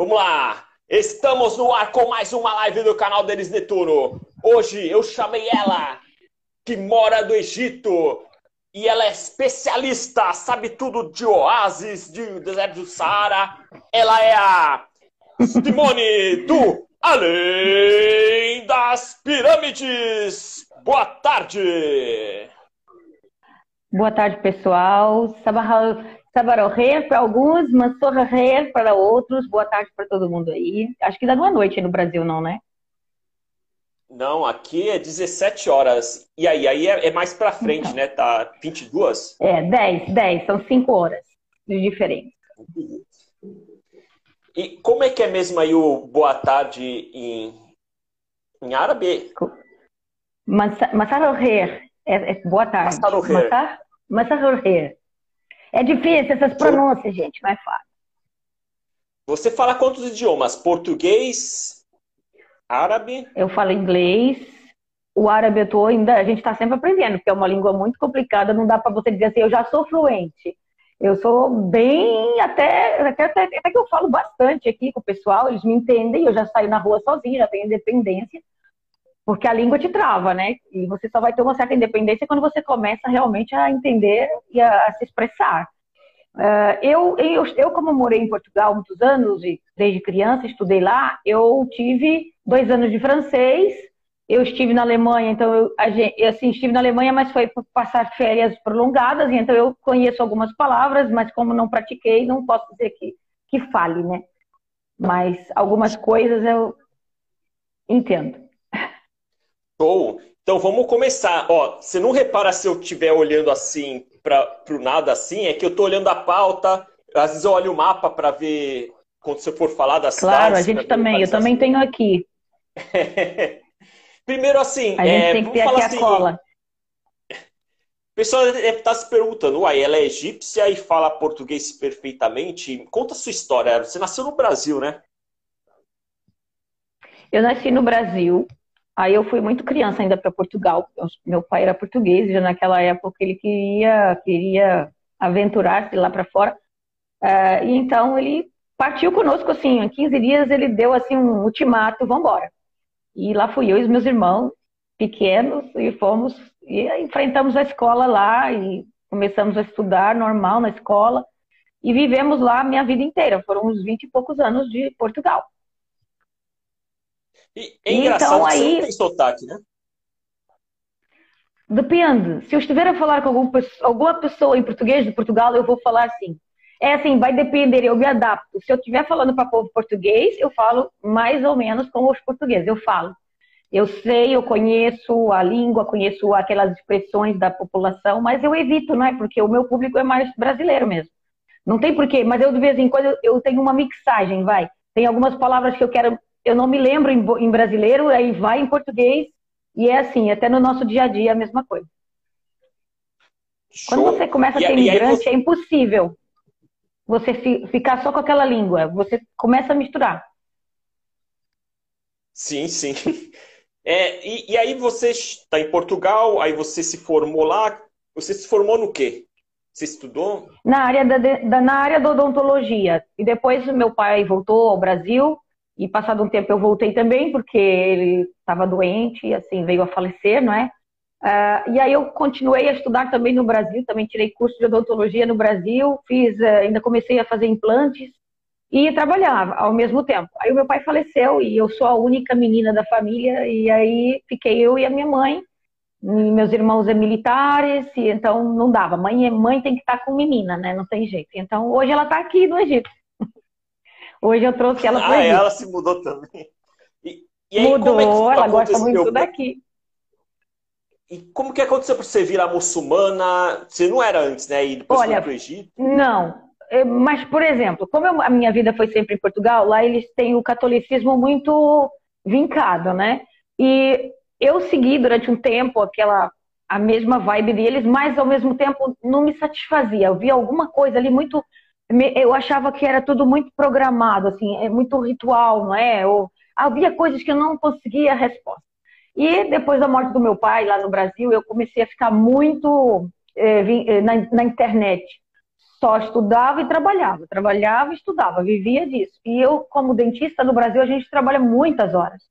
Vamos lá! Estamos no ar com mais uma live do canal Denis Netuno. Hoje eu chamei ela, que mora do Egito, e ela é especialista, sabe tudo de oásis, de deserto do Saara. Ela é a Simone do Além das Pirâmides. Boa tarde! Boa tarde, pessoal. Sabarorrer para alguns, Mansorrer para outros. Boa tarde para todo mundo aí. Acho que não é noite no Brasil, não, né? Não, aqui é 17 horas. E aí, aí é, é mais para frente, então. né? Tá 22? É, 10, 10. São 5 horas de diferença. E como é que é mesmo aí o boa tarde em, em árabe? Masarorrer. É, é, boa tarde. Masarorrer. É difícil essas pronúncias, gente, mas fácil. Você fala quantos idiomas? Português, árabe? Eu falo inglês. O árabe eu tô ainda, a gente está sempre aprendendo, porque é uma língua muito complicada, não dá para você dizer assim, eu já sou fluente. Eu sou bem, até, até, até, até que eu falo bastante aqui com o pessoal, eles me entendem, eu já saio na rua sozinha, já tenho independência. Porque a língua te trava, né? E você só vai ter uma certa independência quando você começa realmente a entender e a, a se expressar. Uh, eu, eu, eu, como morei em Portugal muitos anos, e desde criança estudei lá, eu tive dois anos de francês, eu estive na Alemanha, então eu, assim, estive na Alemanha, mas foi passar férias prolongadas, então eu conheço algumas palavras, mas como não pratiquei, não posso dizer que, que fale, né? Mas algumas coisas eu entendo. Show! Então vamos começar. Ó, você não repara se eu estiver olhando assim para o nada assim, é que eu estou olhando a pauta, às vezes eu olho o mapa para ver quando você for falar das Claro, a gente também, eu também tenho aqui. Primeiro assim, a gente é, tem que ter aqui assim, a cola. O pessoal deve estar se perguntando, uai, ela é egípcia e fala português perfeitamente. Conta a sua história. Você nasceu no Brasil, né? Eu nasci no Brasil, Aí eu fui muito criança ainda para Portugal. Meu pai era português, já naquela época ele queria, queria aventurar-se lá para fora. Uh, e então ele partiu conosco assim, em 15 dias ele deu assim um ultimato, vamos embora. E lá fui eu e os meus irmãos pequenos e fomos e enfrentamos a escola lá e começamos a estudar normal na escola e vivemos lá a minha vida inteira. Foram uns 20 e poucos anos de Portugal. E é engraçado então, aí... você não tem sotaque, né? Depende. Se eu estiver a falar com algum, alguma pessoa em português de Portugal, eu vou falar assim. É assim, vai depender, eu me adapto. Se eu estiver falando para o povo português, eu falo mais ou menos como os portugueses. Eu falo. Eu sei, eu conheço a língua, conheço aquelas expressões da população, mas eu evito, não é? Porque o meu público é mais brasileiro mesmo. Não tem porquê, mas eu de vez em quando eu tenho uma mixagem, vai. Tem algumas palavras que eu quero eu não me lembro em, em brasileiro, aí vai em português, e é assim, até no nosso dia a dia é a mesma coisa. Show. Quando você começa a ser imigrante, você... é impossível você ficar só com aquela língua. Você começa a misturar. Sim, sim. É, e, e, aí você está em Portugal, aí você se formou lá. Você se formou no quê? Você estudou? Na área da, da na área da odontologia. E depois meu pai voltou ao Brasil e passado um tempo eu voltei também, porque ele estava doente e assim veio a falecer, não é? Uh, e aí eu continuei a estudar também no Brasil, também tirei curso de odontologia no Brasil, fiz, uh, ainda comecei a fazer implantes e trabalhava ao mesmo tempo. Aí o meu pai faleceu e eu sou a única menina da família e aí fiquei eu e a minha mãe. E meus irmãos é militares, e então não dava. Mãe, é, mãe tem que estar com menina, né? Não tem jeito. Então hoje ela está aqui no Egito. Hoje eu trouxe ela para Ah, ela se mudou também. E, e aí, Mudou, é ela gosta muito daqui. E como que aconteceu para você virar muçulmana? Você não era antes, né? E depois Olha, foi para o Egito? Não. Mas, por exemplo, como eu, a minha vida foi sempre em Portugal, lá eles têm o catolicismo muito vincado, né? E eu segui durante um tempo aquela a mesma vibe deles, mas ao mesmo tempo não me satisfazia. Eu via alguma coisa ali muito eu achava que era tudo muito programado, assim, é muito ritual, não é? Ou, havia coisas que eu não conseguia a resposta. E depois da morte do meu pai lá no Brasil, eu comecei a ficar muito é, na, na, internet. só estudava e trabalhava, trabalhava e estudava, vivia disso. E eu, como dentista no Brasil, a gente trabalha muitas horas.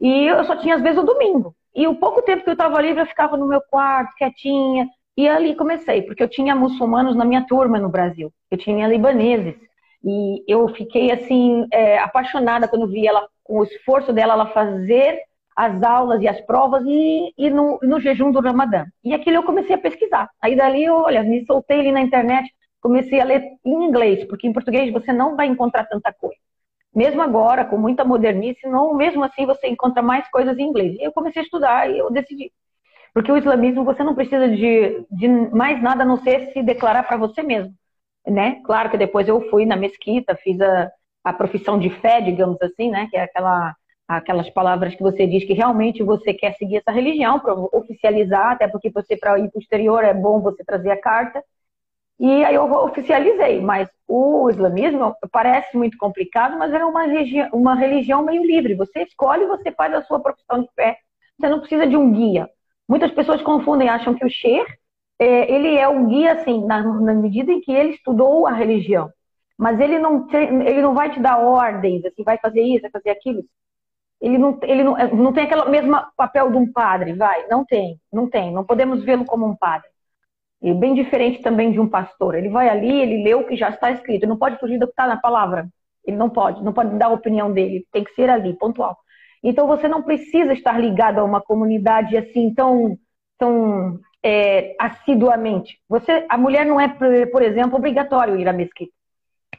E eu só tinha às vezes o domingo. E o pouco tempo que eu estava livre, eu ficava no meu quarto, quietinha. E ali comecei, porque eu tinha muçulmanos na minha turma no Brasil. Eu tinha libaneses. E eu fiquei assim é, apaixonada quando vi ela com o esforço dela ela fazer as aulas e as provas e, e no, no, jejum do Ramadã. E aquilo eu comecei a pesquisar. Aí dali eu, olha, me soltei ali na internet, comecei a ler em inglês, porque em português você não vai encontrar tanta coisa. Mesmo agora, com muita modernice, não, mesmo assim você encontra mais coisas em inglês. E eu comecei a estudar e eu decidi. Porque o islamismo você não precisa de, de mais nada a não ser se declarar para você mesmo. Né? Claro que depois eu fui na mesquita, fiz a, a profissão de fé, digamos assim, né? Que é aquela, aquelas palavras que você diz que realmente você quer seguir essa religião para oficializar, até porque você para ir para o exterior é bom você trazer a carta. E aí eu oficializei, mas o islamismo parece muito complicado, mas é uma religião, uma religião meio livre. Você escolhe, você faz a sua profissão de fé. Você não precisa de um guia. Muitas pessoas confundem, acham que o Sheikh, é, ele é um guia, assim, na, na medida em que ele estudou a religião mas ele não, ele não vai te dar ordens, assim, vai fazer isso, vai fazer aquilo. Ele não, ele não, não tem aquele mesmo papel de um padre, vai, não tem, não tem, não podemos vê-lo como um padre. E bem diferente também de um pastor. Ele vai ali, ele lê o que já está escrito, ele não pode fugir do que está na palavra. Ele não pode, não pode dar a opinião dele, tem que ser ali, pontual. Então você não precisa estar ligado a uma comunidade assim tão, tão é, assiduamente. Você, a mulher não é, por exemplo, obrigatório ir à mesquita.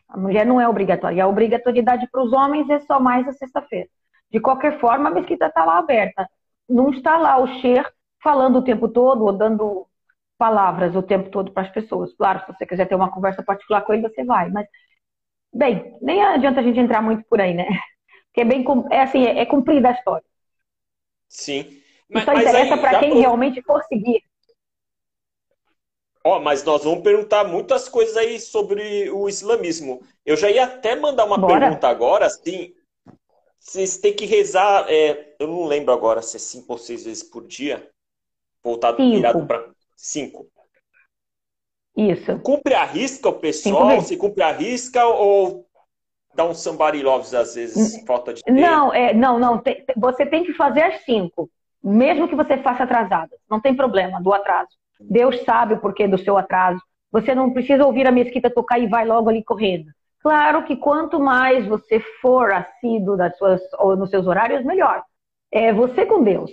A mulher não é obrigatória. A obrigatoriedade para os homens é só mais a sexta-feira. De qualquer forma, a mesquita está lá aberta. Não está lá o Xer falando o tempo todo ou dando palavras o tempo todo para as pessoas. Claro, se você quiser ter uma conversa particular com ele, você vai. Mas, bem, nem adianta a gente entrar muito por aí, né? Porque é bem, é assim, é, é cumprida a história. Sim. Mas, Isso interessa para quem realmente for seguir. Ó, oh, mas nós vamos perguntar muitas coisas aí sobre o islamismo. Eu já ia até mandar uma Bora. pergunta agora, assim. Vocês têm que rezar, é, eu não lembro agora se é cinco ou seis vezes por dia. Voltado cinco. virado para cinco. Isso. Cumpre a risca o pessoal? Se cumpre a risca ou dá um somebody loves às vezes, falta de tempo? Não, é, não, não. Tem, você tem que fazer as cinco. Mesmo que você faça atrasada. Não tem problema do atraso. Deus sabe o porquê do seu atraso. Você não precisa ouvir a mesquita tocar e vai logo ali correndo. Claro que quanto mais você for assíduo das suas, ou nos seus horários, melhor. É você com Deus,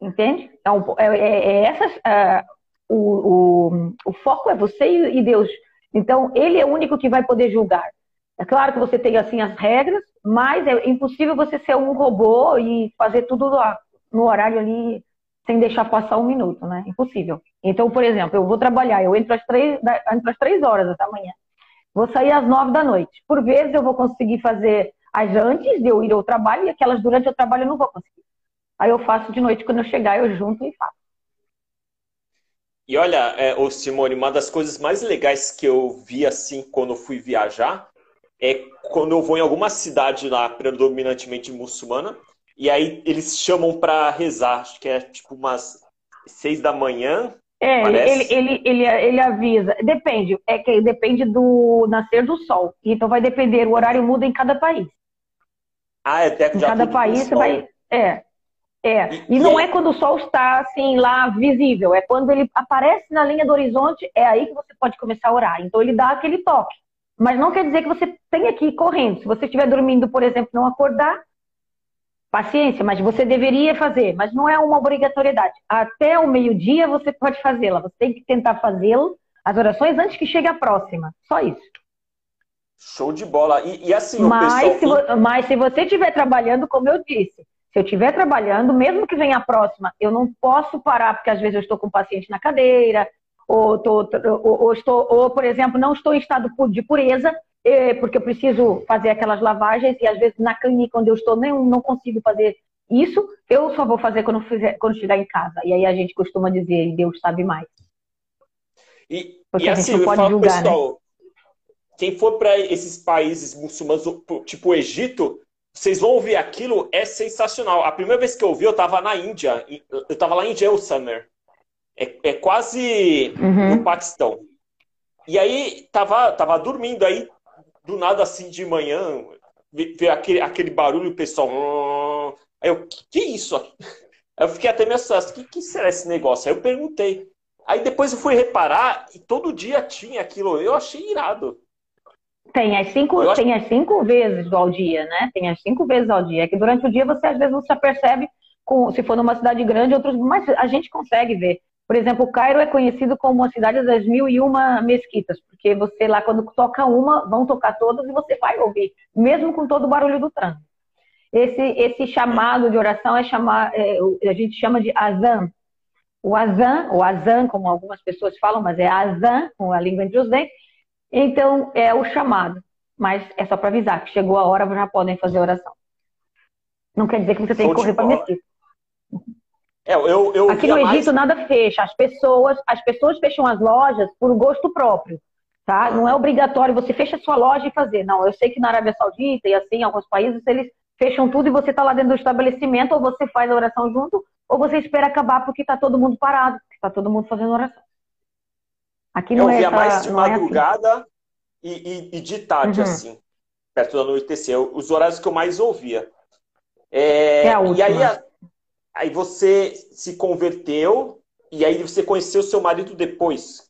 entende? Então, é, é, é essa, é, o, o, o, foco é você e Deus. Então, Ele é o único que vai poder julgar. É claro que você tem assim as regras, mas é impossível você ser um robô e fazer tudo no horário ali sem deixar passar um minuto, né? Impossível. Então, por exemplo, eu vou trabalhar, eu entro às três, entro às três horas da manhã, vou sair às nove da noite. Por vezes eu vou conseguir fazer as antes de eu ir ao trabalho e aquelas durante o trabalho eu não vou conseguir. Aí eu faço de noite, quando eu chegar, eu junto e faço. E olha, é, ô Simone, uma das coisas mais legais que eu vi assim quando eu fui viajar é quando eu vou em alguma cidade lá predominantemente muçulmana e aí eles chamam para rezar, acho que é tipo umas seis da manhã. É, ele, ele, ele, ele avisa. Depende, é que depende do nascer do sol. Então vai depender, o horário muda em cada país. Ah, é até Em cada país você vai. É. É. E, e não é quando o sol está assim lá visível, é quando ele aparece na linha do horizonte, é aí que você pode começar a orar. Então ele dá aquele toque. Mas não quer dizer que você tenha que ir correndo. Se você estiver dormindo, por exemplo, não acordar, Paciência, mas você deveria fazer, mas não é uma obrigatoriedade. Até o meio-dia você pode fazê-la. Você tem que tentar fazê-lo, as orações, antes que chegue a próxima. Só isso. Show de bola. E, e assim, mas, pessoal... se, mas se você estiver trabalhando, como eu disse, se eu estiver trabalhando, mesmo que venha a próxima, eu não posso parar, porque às vezes eu estou com o paciente na cadeira, ou, tô, ou, ou, estou, ou, por exemplo, não estou em estado de pureza, é, porque eu preciso fazer aquelas lavagens e às vezes na clínica onde eu estou nem, não consigo fazer isso, eu só vou fazer quando, fizer, quando chegar em casa. E aí a gente costuma dizer, Deus sabe mais. E, porque e a assim, não pode julgar, né? pessoal, né? quem for para esses países muçulmanos, tipo o Egito, vocês vão ouvir aquilo, é sensacional. A primeira vez que eu ouvi, eu estava na Índia, eu estava lá em Jaisalmer. É, é quase uhum. no Paquistão. E aí tava, tava dormindo, aí do nada assim de manhã, veio aquele, aquele barulho, o pessoal. Hum... Aí eu, que, que é isso? Aí eu fiquei até meio assustado, que, que será esse negócio? Aí eu perguntei. Aí depois eu fui reparar e todo dia tinha aquilo. Eu achei irado. Tem as cinco, acho... tem as cinco vezes ao dia, né? Tem as cinco vezes ao dia. É que durante o dia você às vezes não se apercebe com, se for numa cidade grande, outros, mas a gente consegue ver. Por exemplo, o Cairo é conhecido como uma cidade das mil e uma mesquitas, porque você lá, quando toca uma, vão tocar todas e você vai ouvir, mesmo com todo o barulho do trânsito. Esse, esse chamado de oração é chamar, é, a gente chama de azan. O azan, ou azan, como algumas pessoas falam, mas é azan, com a língua entre os dentes. Então, é o chamado. Mas é só para avisar que chegou a hora, já podem fazer oração. Não quer dizer que você tem que correr para a mesquita. É, eu, eu Aqui no Egito mais... nada fecha. As pessoas, as pessoas fecham as lojas por gosto próprio. Tá? Não é obrigatório você fecha a sua loja e fazer. Não, eu sei que na Arábia Saudita e assim, em alguns países, eles fecham tudo e você está lá dentro do estabelecimento, ou você faz a oração junto, ou você espera acabar porque está todo mundo parado, porque está todo mundo fazendo oração. Aqui não eu é essa, mais de madrugada é assim. e, e, e, de tarde, uhum. assim, perto da anoitecer. Os horários que eu mais ouvia. É, é e aí, aí você se converteu e aí você conheceu seu marido depois.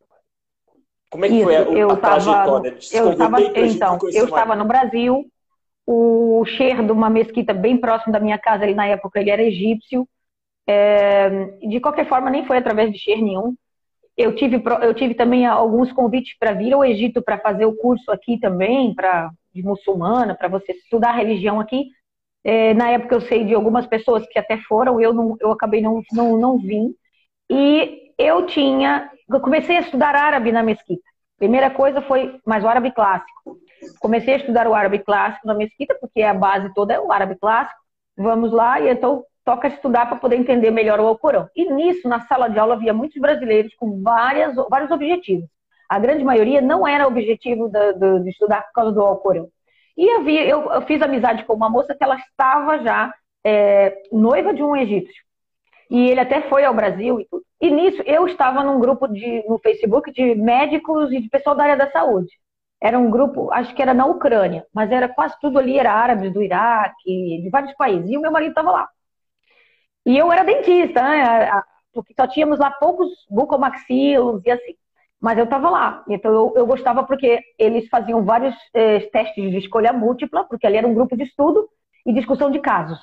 Como é que Isso, foi a, eu a tava, trajetória? Eu estava, então, eu estava no Brasil, o cheiro de uma mesquita bem próximo da minha casa, ali na época, ele era egípcio. É, de qualquer forma, nem foi através de cheiro nenhum. Eu tive, eu tive também alguns convites para vir ao Egito para fazer o curso aqui também, para de muçulmana, para você estudar a religião aqui. É, na época eu sei de algumas pessoas que até foram, eu, não, eu acabei não, não, não vim. E eu tinha, eu comecei a estudar árabe na mesquita. Primeira coisa foi, mas o árabe clássico. Comecei a estudar o árabe clássico na mesquita, porque a base toda é o árabe clássico. Vamos lá, e então toca estudar para poder entender melhor o Alcorão. E nisso, na sala de aula, havia muitos brasileiros com várias, vários objetivos. A grande maioria não era objetivo de, de, de estudar por causa do Alcorão. E havia, eu, eu, fiz amizade com uma moça que ela estava já é, noiva de um egípcio. E ele até foi ao Brasil e tudo. E nisso, eu estava num grupo de, no Facebook de médicos e de pessoal da área da saúde. Era um grupo, acho que era na Ucrânia, mas era quase tudo ali, era árabes do Iraque, de vários países. E o meu marido estava lá. E eu era dentista, né? Porque só tínhamos lá poucos bucomaxilos e assim. Mas eu estava lá. Então eu, eu, gostava porque eles faziam vários eh, testes de escolha múltipla, porque ali era um grupo de estudo e discussão de casos.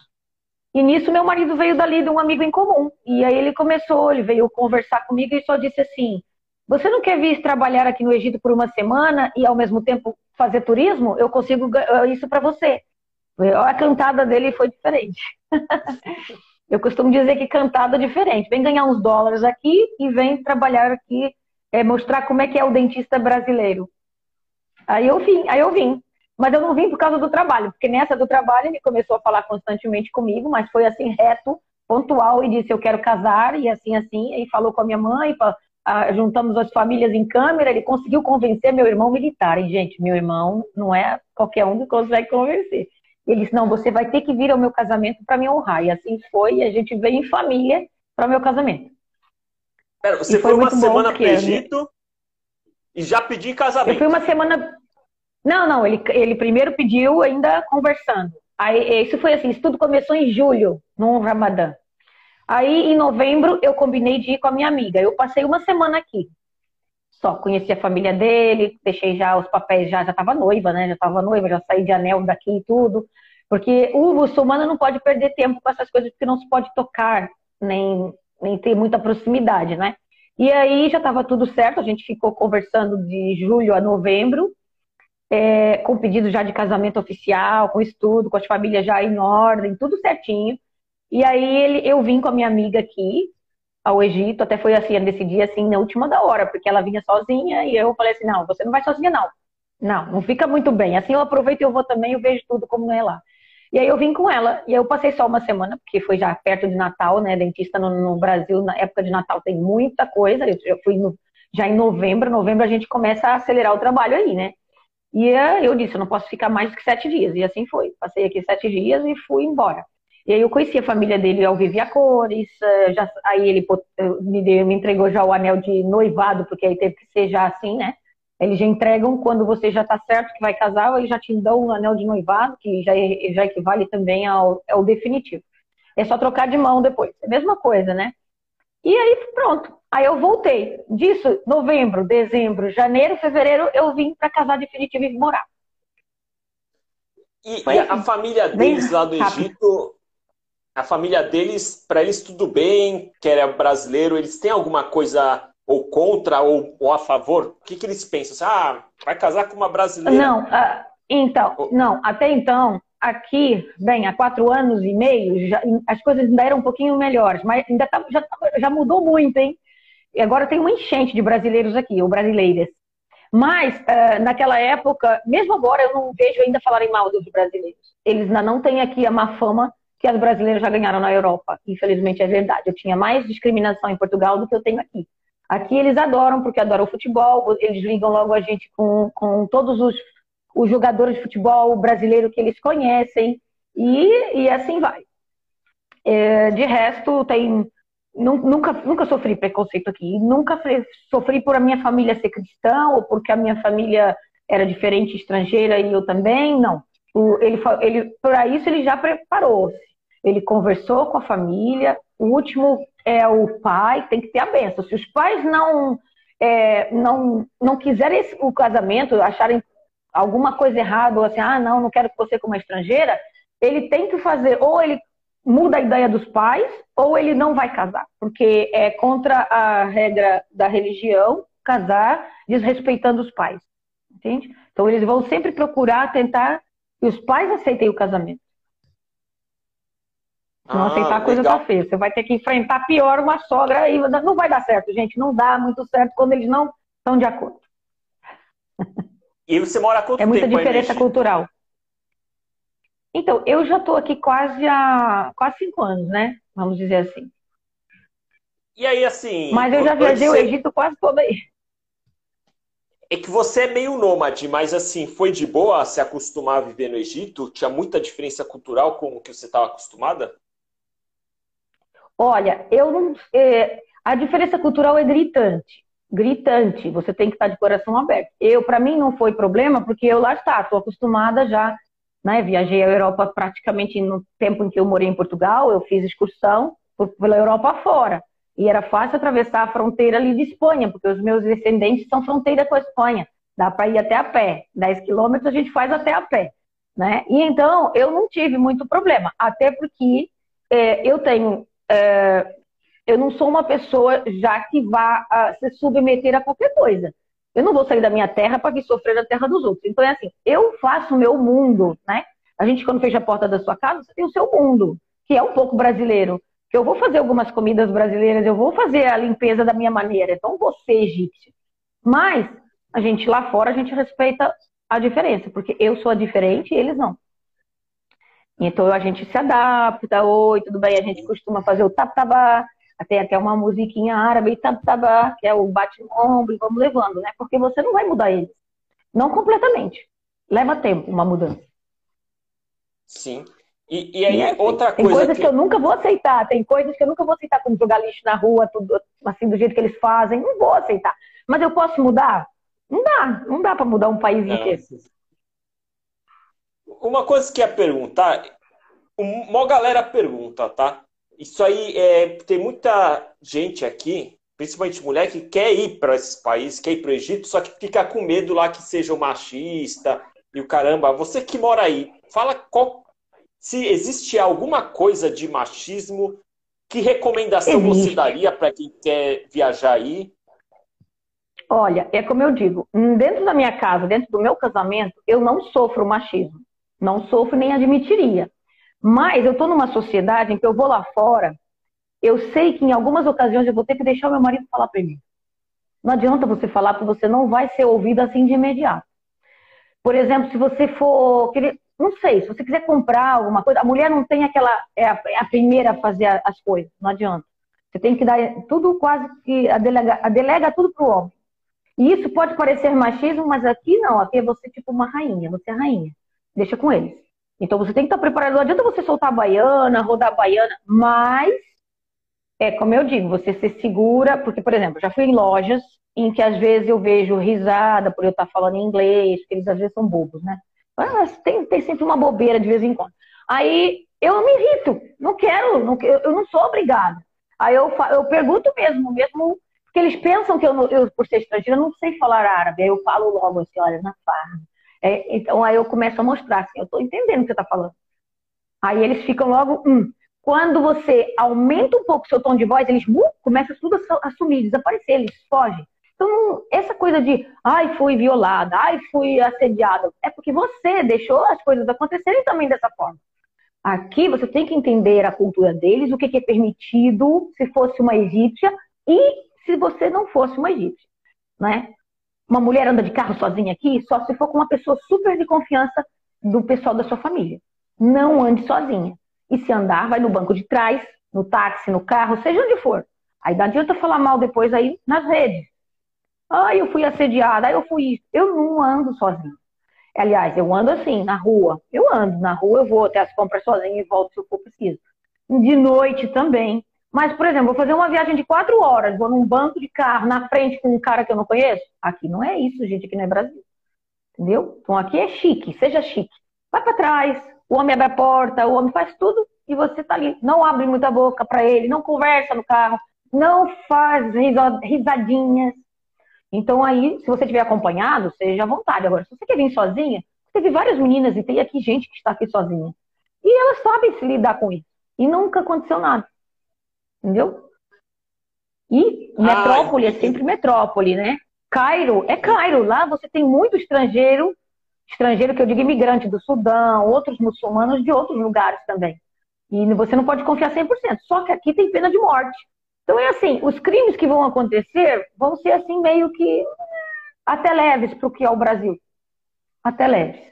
E nisso meu marido veio dali de um amigo em comum. E aí ele começou, ele veio conversar comigo e só disse assim: Você não quer vir trabalhar aqui no Egito por uma semana e ao mesmo tempo fazer turismo? Eu consigo isso para você. A cantada dele foi diferente. Eu costumo dizer que cantada é diferente. Vem ganhar uns dólares aqui e vem trabalhar aqui, é, mostrar como é que é o dentista brasileiro. Aí eu vim, aí eu vim. Mas eu não vim por causa do trabalho, porque nessa do trabalho ele começou a falar constantemente comigo, mas foi assim reto, pontual e disse eu quero casar e assim assim, e falou com a minha mãe, juntamos as famílias em câmera, ele conseguiu convencer meu irmão militar. E gente, meu irmão não é qualquer um que consegue convencer. Ele disse: Não, você vai ter que vir ao meu casamento para me honrar. E assim foi, e a gente veio em família para o meu casamento. Pera, você foi, foi uma semana para o Egito e já pediu casamento? Eu fui uma semana. Não, não, ele, ele primeiro pediu ainda conversando. Aí, isso foi assim: isso tudo começou em julho, no Ramadã. Aí, em novembro, eu combinei de ir com a minha amiga. Eu passei uma semana aqui só conheci a família dele, deixei já os papéis, já já estava noiva, né? Já estava noiva, já saí de anel daqui e tudo. Porque o muçulmano não pode perder tempo com essas coisas, porque não se pode tocar, nem, nem ter muita proximidade, né? E aí já estava tudo certo, a gente ficou conversando de julho a novembro, é, com pedido já de casamento oficial, com estudo, com as famílias já em ordem, tudo certinho. E aí ele, eu vim com a minha amiga aqui, ao Egito, até foi assim, nesse dia assim, na última da hora, porque ela vinha sozinha e eu falei assim, não, você não vai sozinha não. Não, não fica muito bem. Assim eu aproveito e eu vou também, eu vejo tudo como é lá. E aí eu vim com ela, e eu passei só uma semana, porque foi já perto de Natal, né? Dentista no, no Brasil, na época de Natal, tem muita coisa. Eu, eu fui no, já em novembro, novembro a gente começa a acelerar o trabalho aí, né? E eu disse, eu não posso ficar mais do que sete dias. E assim foi. Passei aqui sete dias e fui embora. E aí eu conheci a família dele ao vivo a cores, eh, já, aí ele eh, me, deu, me entregou já o anel de noivado, porque aí teve que ser já assim, né? Eles já entregam quando você já está certo que vai casar, ou eles já te dão um anel de noivado, que já, já equivale também ao, ao definitivo. É só trocar de mão depois. É a mesma coisa, né? E aí, pronto. Aí eu voltei. Disso, novembro, dezembro, janeiro, fevereiro, eu vim para casar definitivo e morar. E, e a família deles lá do Egito, a família deles, para eles tudo bem, que era brasileiro, eles têm alguma coisa ou contra ou, ou a favor? O que, que eles pensam? Ah, vai casar com uma brasileira? Não, uh, então, não, até então, aqui, bem, há quatro anos e meio, já, as coisas ainda eram um pouquinho melhores, mas ainda tá, já, já mudou muito, hein? E agora tem uma enchente de brasileiros aqui, ou brasileiras. Mas, uh, naquela época, mesmo agora, eu não vejo ainda falarem mal dos brasileiros. Eles ainda não têm aqui a má fama que as brasileiras já ganharam na Europa. Infelizmente é verdade. Eu tinha mais discriminação em Portugal do que eu tenho aqui. Aqui eles adoram, porque adoram o futebol, eles ligam logo a gente com, com todos os, os jogadores de futebol brasileiro que eles conhecem, e, e assim vai. É, de resto, tem. Nunca, nunca sofri preconceito aqui. Nunca sofri por a minha família ser cristã ou porque a minha família era diferente, estrangeira e eu também. Não. Ele, ele, para isso ele já preparou-se. Ele conversou com a família. O último é o pai, tem que ter a benção. Se os pais não é, não, não quiserem esse, o casamento, acharem alguma coisa errada, ou assim, ah, não, não quero que você como estrangeira, ele tem que fazer, ou ele muda a ideia dos pais, ou ele não vai casar, porque é contra a regra da religião casar desrespeitando os pais, entende? Então eles vão sempre procurar tentar que os pais aceitem o casamento. Não ah, aceitar a coisa legal. tá feia. Você vai ter que enfrentar pior uma sogra aí. Não vai dar certo, gente. Não dá muito certo quando eles não estão de acordo. E você mora quanto É muita tempo diferença cultural. Então, eu já estou aqui quase há quase cinco anos, né? Vamos dizer assim. E aí, assim. Mas eu já viajei você... o Egito quase todo aí. É que você é meio nômade, mas assim, foi de boa se acostumar a viver no Egito? Tinha muita diferença cultural com o que você estava acostumada? Olha, eu não. É, a diferença cultural é gritante. Gritante. Você tem que estar de coração aberto. Eu, para mim, não foi problema, porque eu lá está, estou acostumada já. Né? Viajei a Europa praticamente no tempo em que eu morei em Portugal, eu fiz excursão pela Europa fora. E era fácil atravessar a fronteira ali de Espanha, porque os meus descendentes são fronteira com a Espanha. Dá para ir até a pé. 10 quilômetros a gente faz até a pé. Né? E então eu não tive muito problema, até porque é, eu tenho é, eu não sou uma pessoa já que vá a, se submeter a qualquer coisa. Eu não vou sair da minha terra para vir sofrer da terra dos outros. Então é assim, eu faço o meu mundo, né? A gente, quando fecha a porta da sua casa, você tem o seu mundo, que é um pouco brasileiro. Que eu vou fazer algumas comidas brasileiras, eu vou fazer a limpeza da minha maneira. Então, você, egípcio. Mas, a gente lá fora, a gente respeita a diferença, porque eu sou a diferente e eles não. Então a gente se adapta, oi, tudo bem, a gente costuma fazer o tap-tabá, tem até uma musiquinha árabe, tap-tabá, que é o bate no ombro e vamos levando, né? Porque você não vai mudar eles. Não completamente. Leva tempo uma mudança. Sim. E, e aí, é assim, outra coisa. Tem coisas que... que... eu nunca vou aceitar, tem coisas que eu nunca vou aceitar, como jogar lixo na rua, tudo assim, do jeito que eles fazem. Não vou aceitar. Mas eu posso mudar? Não dá. Não dá para mudar um país inteiro. Uma coisa que ia perguntar, uma galera pergunta, tá? Isso aí, é, tem muita gente aqui, principalmente mulher, que quer ir para esses países, quer ir para o Egito, só que fica com medo lá que seja um machista e o caramba. Você que mora aí, fala qual, se existe alguma coisa de machismo, que recomendação existe. você daria para quem quer viajar aí? Olha, é como eu digo, dentro da minha casa, dentro do meu casamento, eu não sofro machismo. Não sofro nem admitiria. Mas eu estou numa sociedade em que eu vou lá fora, eu sei que em algumas ocasiões eu vou ter que deixar o meu marido falar primeiro. Não adianta você falar porque você não vai ser ouvido assim de imediato. Por exemplo, se você for querer, não sei, se você quiser comprar alguma coisa, a mulher não tem aquela é a, é a primeira a fazer as coisas, não adianta. Você tem que dar tudo quase que a delega, a delega tudo pro homem. E isso pode parecer machismo, mas aqui não, aqui é você tipo uma rainha, você é rainha deixa com eles. Então você tem que estar preparado. Não adianta você soltar a baiana, rodar a baiana, mas é como eu digo, você se segura, porque, por exemplo, já fui em lojas em que às vezes eu vejo risada por eu estar falando em inglês, porque eles às vezes são bobos, né? Mas tem, tem sempre uma bobeira de vez em quando. Aí eu me irrito, não quero, não, eu não sou obrigada. Aí eu, eu pergunto mesmo, mesmo porque eles pensam que eu, eu, por ser estrangeira, não sei falar árabe. Aí eu falo logo assim, olha, na farra. É, então aí eu começo a mostrar assim, eu estou entendendo o que você está falando. Aí eles ficam logo, hum. Quando você aumenta um pouco o seu tom de voz, eles uh, começam tudo a sumir, desaparecer, eles fogem. Então, essa coisa de, ai, fui violada, ai, fui assediada, é porque você deixou as coisas acontecerem também dessa forma. Aqui você tem que entender a cultura deles, o que é permitido se fosse uma egípcia e se você não fosse uma egípcia, né? Uma mulher anda de carro sozinha aqui só se for com uma pessoa super de confiança do pessoal da sua família. Não ande sozinha. E se andar, vai no banco de trás, no táxi, no carro, seja onde for. Aí não adianta falar mal depois aí nas redes. Ah, eu fui assediada, eu fui isso. Eu não ando sozinha. Aliás, eu ando assim, na rua. Eu ando na rua, eu vou até as compras sozinha e volto se eu for preciso. De noite também. Mas, por exemplo, vou fazer uma viagem de quatro horas, vou num banco de carro na frente com um cara que eu não conheço. Aqui não é isso, gente, aqui não é Brasil. Entendeu? Então aqui é chique, seja chique. Vai para trás, o homem abre a porta, o homem faz tudo e você tá ali. Não abre muita boca para ele, não conversa no carro, não faz risadinhas. Então aí, se você tiver acompanhado, seja à vontade. Agora, se você quer vir sozinha, teve várias meninas e tem aqui gente que está aqui sozinha. E elas sabem se lidar com isso. E nunca aconteceu nada. Entendeu? E metrópole Ai, é sempre metrópole, né? Cairo é Cairo. Lá você tem muito estrangeiro, estrangeiro que eu digo imigrante do Sudão, outros muçulmanos de outros lugares também. E você não pode confiar 100%. Só que aqui tem pena de morte. Então é assim, os crimes que vão acontecer vão ser assim meio que até leves para o que é o Brasil. Até leves.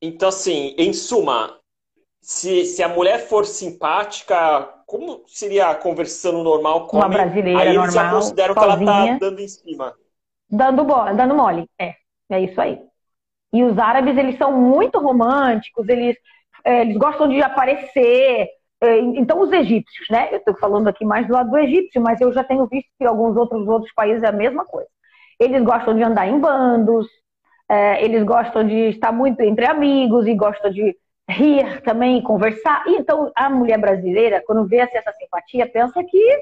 Então, assim, em suma, se, se a mulher for simpática, como seria conversando normal com uma brasileira aí eles normal, já consideram sozinha, que ela tá dando em cima. Dando, dando mole, é. É isso aí. E os árabes, eles são muito românticos, eles, é, eles gostam de aparecer. É, então, os egípcios, né? Eu estou falando aqui mais do lado do egípcio, mas eu já tenho visto que alguns outros, outros países é a mesma coisa. Eles gostam de andar em bandos, é, eles gostam de estar muito entre amigos e gostam de rir também, conversar. E então a mulher brasileira, quando vê essa simpatia, pensa que,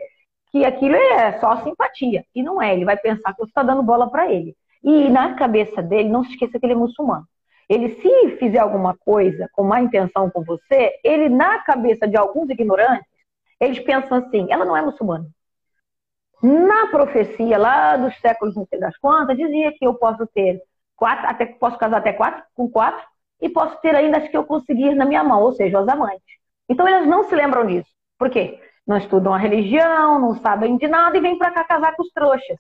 que aquilo é só simpatia. E não é, ele vai pensar que você está dando bola para ele. E na cabeça dele, não se esqueça que ele é muçulmano. Ele, se fizer alguma coisa com má intenção com você, ele, na cabeça de alguns ignorantes, eles pensam assim: ela não é muçulmana. Na profecia lá dos séculos não sei das quantas, dizia que eu posso ter quatro, até posso casar até quatro, com quatro, e posso ter ainda as que eu conseguir na minha mão, ou seja, os amantes. Então eles não se lembram disso. Por quê? Não estudam a religião, não sabem de nada e vêm para cá casar com os trouxas.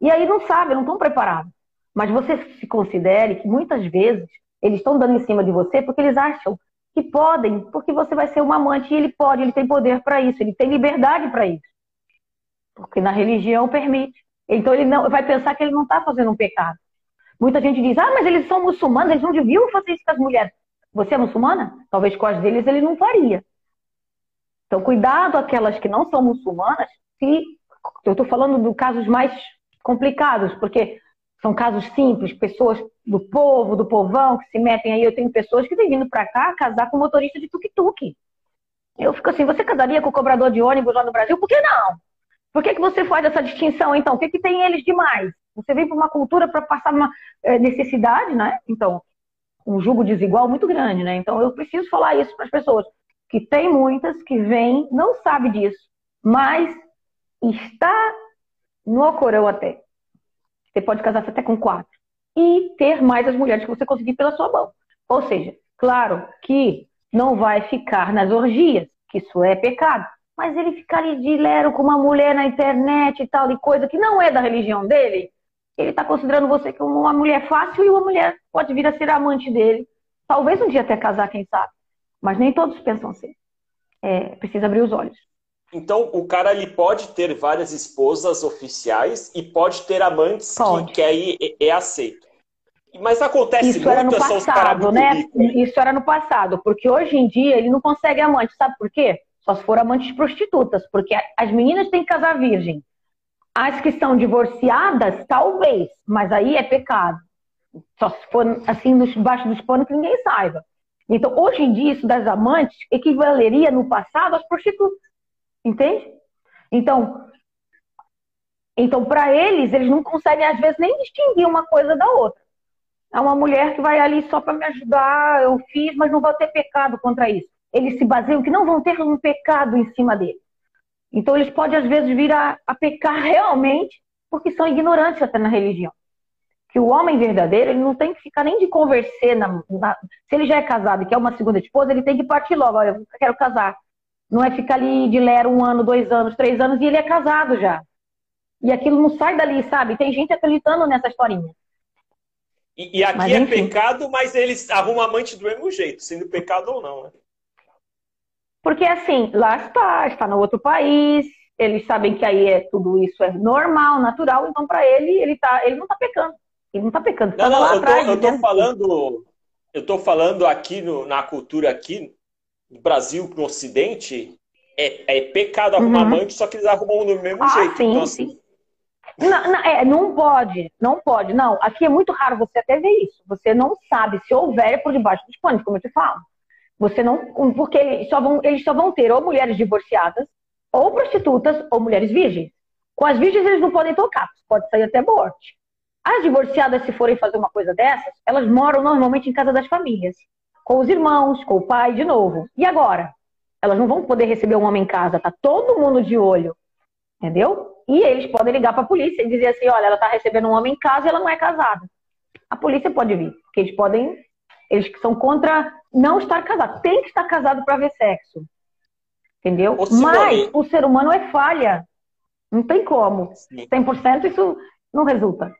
E aí não sabem, não estão preparados. Mas você se considere que muitas vezes eles estão dando em cima de você porque eles acham que podem, porque você vai ser uma amante e ele pode, ele tem poder para isso, ele tem liberdade para isso. Porque na religião permite. Então ele não vai pensar que ele não está fazendo um pecado. Muita gente diz, ah, mas eles são muçulmanos, eles não deviam fazer isso com as mulheres. Você é muçulmana? Talvez com as deles ele não faria. Então, cuidado aquelas que não são muçulmanas, se eu estou falando de casos mais complicados, porque são casos simples, pessoas do povo, do povão, que se metem aí. Eu tenho pessoas que têm vindo para cá casar com motorista de tuk-tuk. Eu fico assim, você casaria com o cobrador de ônibus lá no Brasil? Por que não? Por que, que você faz essa distinção, então? O que, que tem eles demais? Você vem para uma cultura para passar uma é, necessidade, né? Então, um jugo desigual muito grande, né? Então, eu preciso falar isso para as pessoas, que tem muitas que vêm, não sabe disso, mas está no Corão até. Você pode casar até com quatro. E ter mais as mulheres que você conseguir pela sua mão. Ou seja, claro que não vai ficar nas orgias, que isso é pecado. Mas ele ficar ali de lero com uma mulher na internet e tal, e coisa que não é da religião dele, ele está considerando você como uma mulher fácil e uma mulher pode vir a ser amante dele. Talvez um dia até casar, quem sabe. Mas nem todos pensam assim. É, precisa abrir os olhos. Então, o cara ele pode ter várias esposas oficiais e pode ter amantes pode. que, que aí é, aceito. Mas acontece Isso muito, era no passado, né? Isso era no passado, porque hoje em dia ele não consegue amante, sabe por quê? Só se for amantes prostitutas, porque as meninas têm que casar virgem. As que são divorciadas, talvez, mas aí é pecado. Só se for assim, debaixo dos panos que ninguém saiba. Então, hoje em dia, isso das amantes equivaleria no passado às prostitutas. Entende? Então, então para eles, eles não conseguem, às vezes, nem distinguir uma coisa da outra. É uma mulher que vai ali só para me ajudar, eu fiz, mas não vou ter pecado contra isso. Eles se baseiam que não vão ter um pecado em cima dele. Então, eles podem, às vezes, vir a, a pecar realmente porque são ignorantes até na religião que o homem verdadeiro ele não tem que ficar nem de conversar. Na, na, se ele já é casado e quer uma segunda esposa, ele tem que partir logo. Olha, eu quero casar. Não é ficar ali de lero um ano, dois anos, três anos e ele é casado já. E aquilo não sai dali, sabe? Tem gente acreditando nessa historinha. E, e aqui mas, é pecado, mas eles arrumam amante do mesmo jeito, sendo pecado ou não, né? Porque assim, lá está, está no outro país, eles sabem que aí é tudo isso é normal, natural, então para ele, ele, tá, ele não está pecando. Ele não está pecando. Não, não, eu, atrás, tô, eu tô falando, eu tô falando aqui no, na cultura aqui no Brasil, no Ocidente, é, é pecado arrumar uhum. amante, só que eles arrumam do mesmo ah, jeito. Sim, então, assim... sim. Não, não, é, não pode, não pode. Não, aqui é muito raro você até ver isso. Você não sabe se houver é por debaixo dos panos, como eu te falo. Você não, porque eles só vão, eles só vão ter ou mulheres divorciadas, ou prostitutas, ou mulheres virgens. Com as virgens eles não podem tocar, pode sair até morte. As divorciadas, se forem fazer uma coisa dessas, elas moram normalmente em casa das famílias, com os irmãos, com o pai, de novo. E agora? Elas não vão poder receber um homem em casa, tá todo mundo de olho, entendeu? E eles podem ligar para a polícia e dizer assim: olha, ela está recebendo um homem em casa e ela não é casada. A polícia pode vir, porque eles podem, eles que são contra não estar casado. Tem que estar casado para ver sexo, entendeu? Mas o ser humano é falha, não tem como. 100% isso não resulta.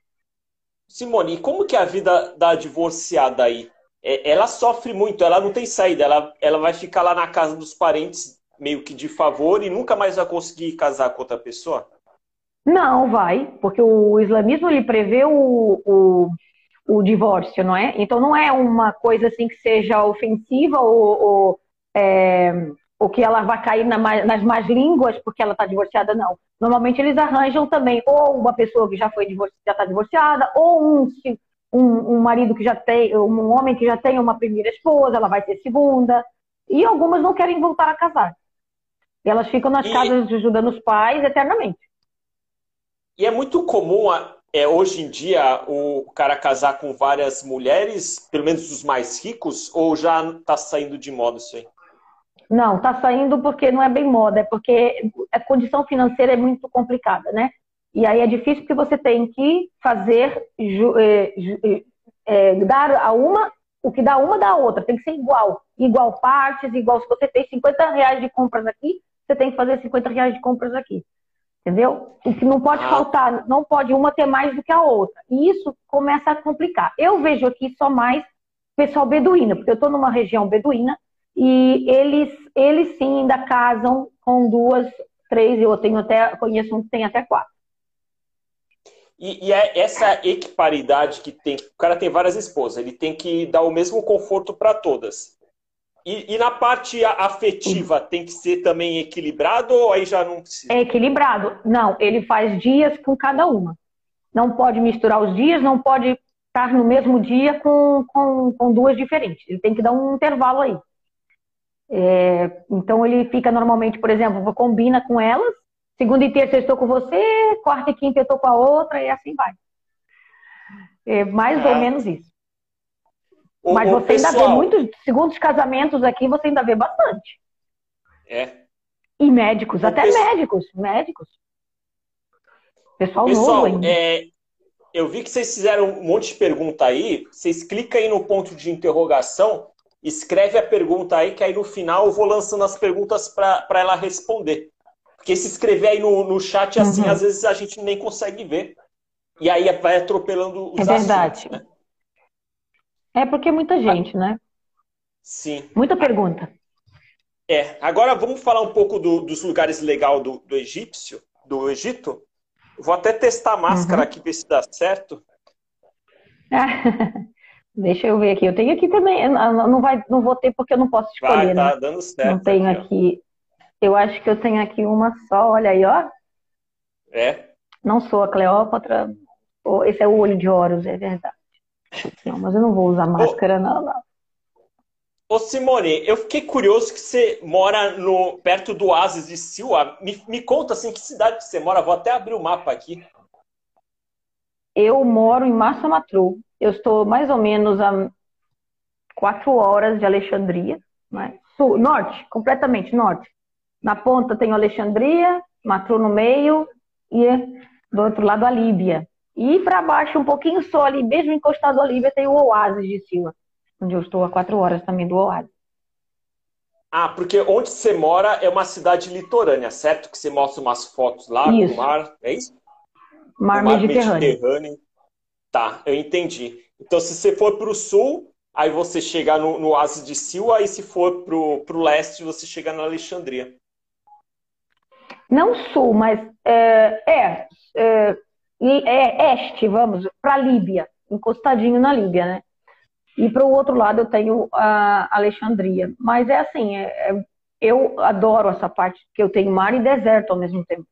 Simone, como que é a vida da divorciada aí? É, ela sofre muito, ela não tem saída, ela, ela vai ficar lá na casa dos parentes meio que de favor e nunca mais vai conseguir casar com outra pessoa? Não, vai, porque o islamismo ele prevê o, o, o divórcio, não é? Então não é uma coisa assim que seja ofensiva ou, ou é, ou que ela vai cair na, nas más línguas porque ela está divorciada, não. Normalmente eles arranjam também ou uma pessoa que já foi já está divorciada, ou um, um, um, marido que já tem, um homem que já tem uma primeira esposa, ela vai ter segunda. E algumas não querem voltar a casar. E elas ficam nas e... casas ajudando os pais eternamente. E é muito comum é, hoje em dia o cara casar com várias mulheres, pelo menos os mais ricos, ou já está saindo de moda isso aí? Não, está saindo porque não é bem moda, é porque a condição financeira é muito complicada, né? E aí é difícil porque você tem que fazer, é, é, dar a uma, o que dá uma dá a outra, tem que ser igual. Igual partes, igual se você fez 50 reais de compras aqui, você tem que fazer 50 reais de compras aqui. Entendeu? O que não pode ah. faltar, não pode uma ter mais do que a outra. E isso começa a complicar. Eu vejo aqui só mais pessoal beduíno, porque eu estou numa região beduína e eles, eles sim ainda casam com duas, três, eu tenho até, conheço um que tem até quatro. E, e é essa equiparidade que tem, o cara tem várias esposas, ele tem que dar o mesmo conforto para todas. E, e, na parte afetiva tem que ser também equilibrado ou aí já não precisa? É equilibrado. Não, ele faz dias com cada uma. Não pode misturar os dias, não pode estar no mesmo dia com, com, com duas diferentes. Ele tem que dar um intervalo aí. É, então ele fica normalmente, por exemplo, combina com elas, segunda e terça eu estou com você, quarta e quinta eu estou com a outra, e assim vai. É mais ou menos isso. Mas você pessoal... ainda vê muitos segundos casamentos aqui, você ainda vê bastante. É. E médicos, até pessoal... médicos, médicos. Pessoal, Pessoal novo ainda. É, eu vi que vocês fizeram um monte de pergunta aí. Vocês clicam aí no ponto de interrogação escreve a pergunta aí, que aí no final eu vou lançando as perguntas para ela responder. Porque se escrever aí no, no chat assim, uhum. às vezes a gente nem consegue ver. E aí vai atropelando os É verdade. Assuntos, né? É porque é muita gente, né? Sim. Muita pergunta. É. Agora vamos falar um pouco do, dos lugares legais do, do egípcio, do Egito. Vou até testar a máscara uhum. aqui, ver se dá certo. Deixa eu ver aqui. Eu tenho aqui também. Não, vai, não vou ter porque eu não posso escolher. Vai, tá né? dando certo. Não tenho aqui, aqui. Eu acho que eu tenho aqui uma só. Olha aí, ó. É. Não sou a Cleópatra. Esse é o olho de Horus, é verdade. Não, mas eu não vou usar máscara, não, não. Ô Simone, eu fiquei curioso que você mora no, perto do oásis de Siwa. Me, me conta assim, que cidade que você mora? Vou até abrir o mapa aqui. Eu moro em Massa Matru. Eu estou mais ou menos a quatro horas de Alexandria, né? Sul, norte, completamente norte. Na ponta tem Alexandria, Matru no meio e do outro lado a Líbia. E para baixo, um pouquinho só ali, mesmo encostado à Líbia, tem o oásis de Siwa, onde eu estou a quatro horas também do oásis. Ah, porque onde você mora é uma cidade litorânea, certo? Que você mostra umas fotos lá do mar, é isso? Mar, mar Mediterrâneo. Mediterrâneo. Tá, eu entendi. Então, se você for para o sul, aí você chega no, no oásis de Siwa, e se for para o leste, você chega na Alexandria. Não sul, mas é, é, é este, vamos, para a Líbia, encostadinho na Líbia, né? E para o outro lado eu tenho a Alexandria. Mas é assim, é, é, eu adoro essa parte que eu tenho mar e deserto ao mesmo tempo.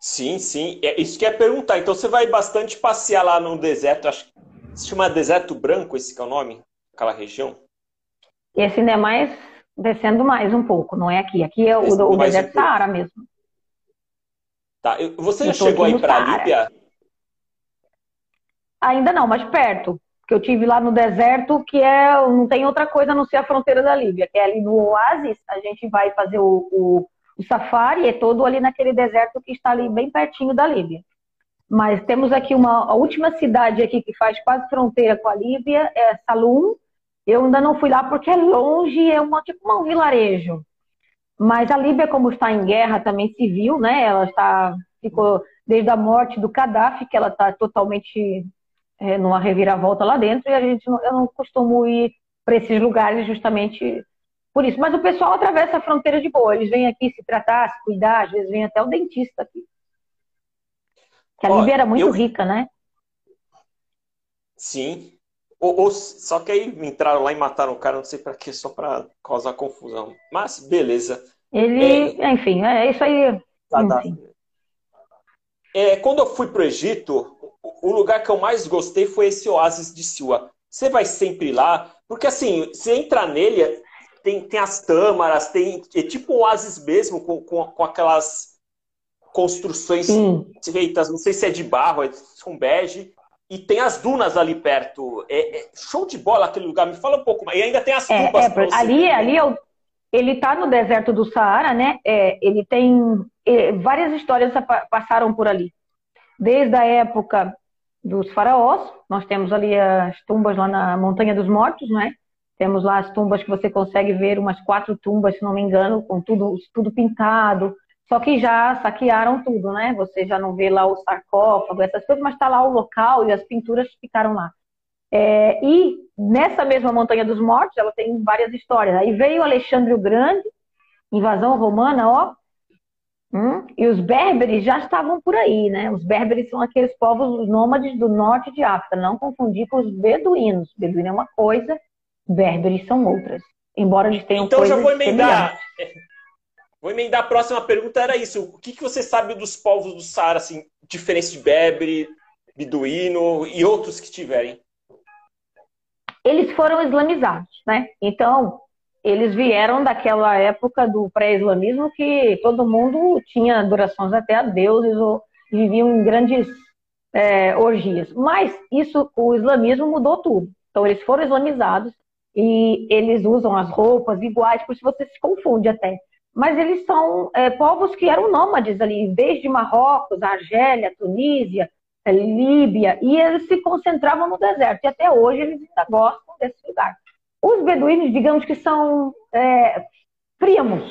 Sim, sim. É isso que é perguntar. Então você vai bastante passear lá no deserto, acho que se chama Deserto Branco, esse que é o nome, aquela região? Esse ainda é mais descendo mais um pouco, não é aqui. Aqui é o, o deserto um Saara mesmo. Tá. Você já chegou aí para a Líbia? Ainda não, mas perto. Porque eu tive lá no deserto, que é não tem outra coisa a não ser a fronteira da Líbia, que é ali no oásis. A gente vai fazer o, o, o safari, é todo ali naquele deserto que está ali bem pertinho da Líbia. Mas temos aqui uma a última cidade aqui que faz quase fronteira com a Líbia, é Salum. Eu ainda não fui lá porque é longe, é uma, tipo um vilarejo. Mas a Líbia, como está em guerra também civil, né? Ela está ficou desde a morte do Gaddafi, que ela está totalmente é, numa reviravolta lá dentro, e a gente eu não costumo ir para esses lugares justamente por isso. Mas o pessoal atravessa a fronteira de boa. Eles vêm aqui se tratar, se cuidar, às vezes vem até o dentista aqui. Que a Ó, Líbia era muito eu... rica, né? Sim. Ou, ou, só que aí entraram lá e mataram o cara, não sei para quê, só para causar confusão. Mas beleza. Ele, é... enfim, é isso aí. Tá, tá. É, quando eu fui para o Egito, o lugar que eu mais gostei foi esse oásis de Siwa. Você vai sempre lá, porque assim, você entra nele, tem, tem as tâmaras, tem é tipo um oásis mesmo, com, com, com aquelas construções Sim. feitas, não sei se é de barro, é com bege, e tem as dunas ali perto. É, é, show de bola aquele lugar, me fala um pouco mais. E ainda tem as é, tubas. É, ali, ali é ele está no deserto do Saara, né? É, ele tem várias histórias passaram por ali. Desde a época dos faraós, nós temos ali as tumbas lá na Montanha dos Mortos, né? Temos lá as tumbas que você consegue ver, umas quatro tumbas, se não me engano, com tudo, tudo pintado, só que já saquearam tudo, né? Você já não vê lá o sarcófago, essas coisas, mas está lá o local e as pinturas ficaram lá. É, e nessa mesma Montanha dos Mortos, ela tem várias histórias. Aí veio Alexandre o Grande, invasão romana, ó. Hum, e os berberes já estavam por aí, né? Os berberes são aqueles povos nômades do norte de África, não confundir com os beduínos. Beduíno é uma coisa, berberes são outras. Embora eles tenham então, coisas Então já vou emendar. Vou emendar a próxima pergunta, era isso. O que, que você sabe dos povos do Saara, assim, diferença de Bebre, Biduíno e outros que tiverem? Eles foram islamizados, né? Então, eles vieram daquela época do pré-islamismo que todo mundo tinha adorações até a deuses ou viviam em grandes é, orgias. Mas isso, o islamismo mudou tudo. Então, eles foram islamizados e eles usam as roupas iguais, por isso você se confunde até mas eles são é, povos que eram nômades ali, desde Marrocos, Argélia, Tunísia, é, Líbia, e eles se concentravam no deserto, e até hoje eles ainda gostam desse lugar. Os beduínos, digamos que são é, primos,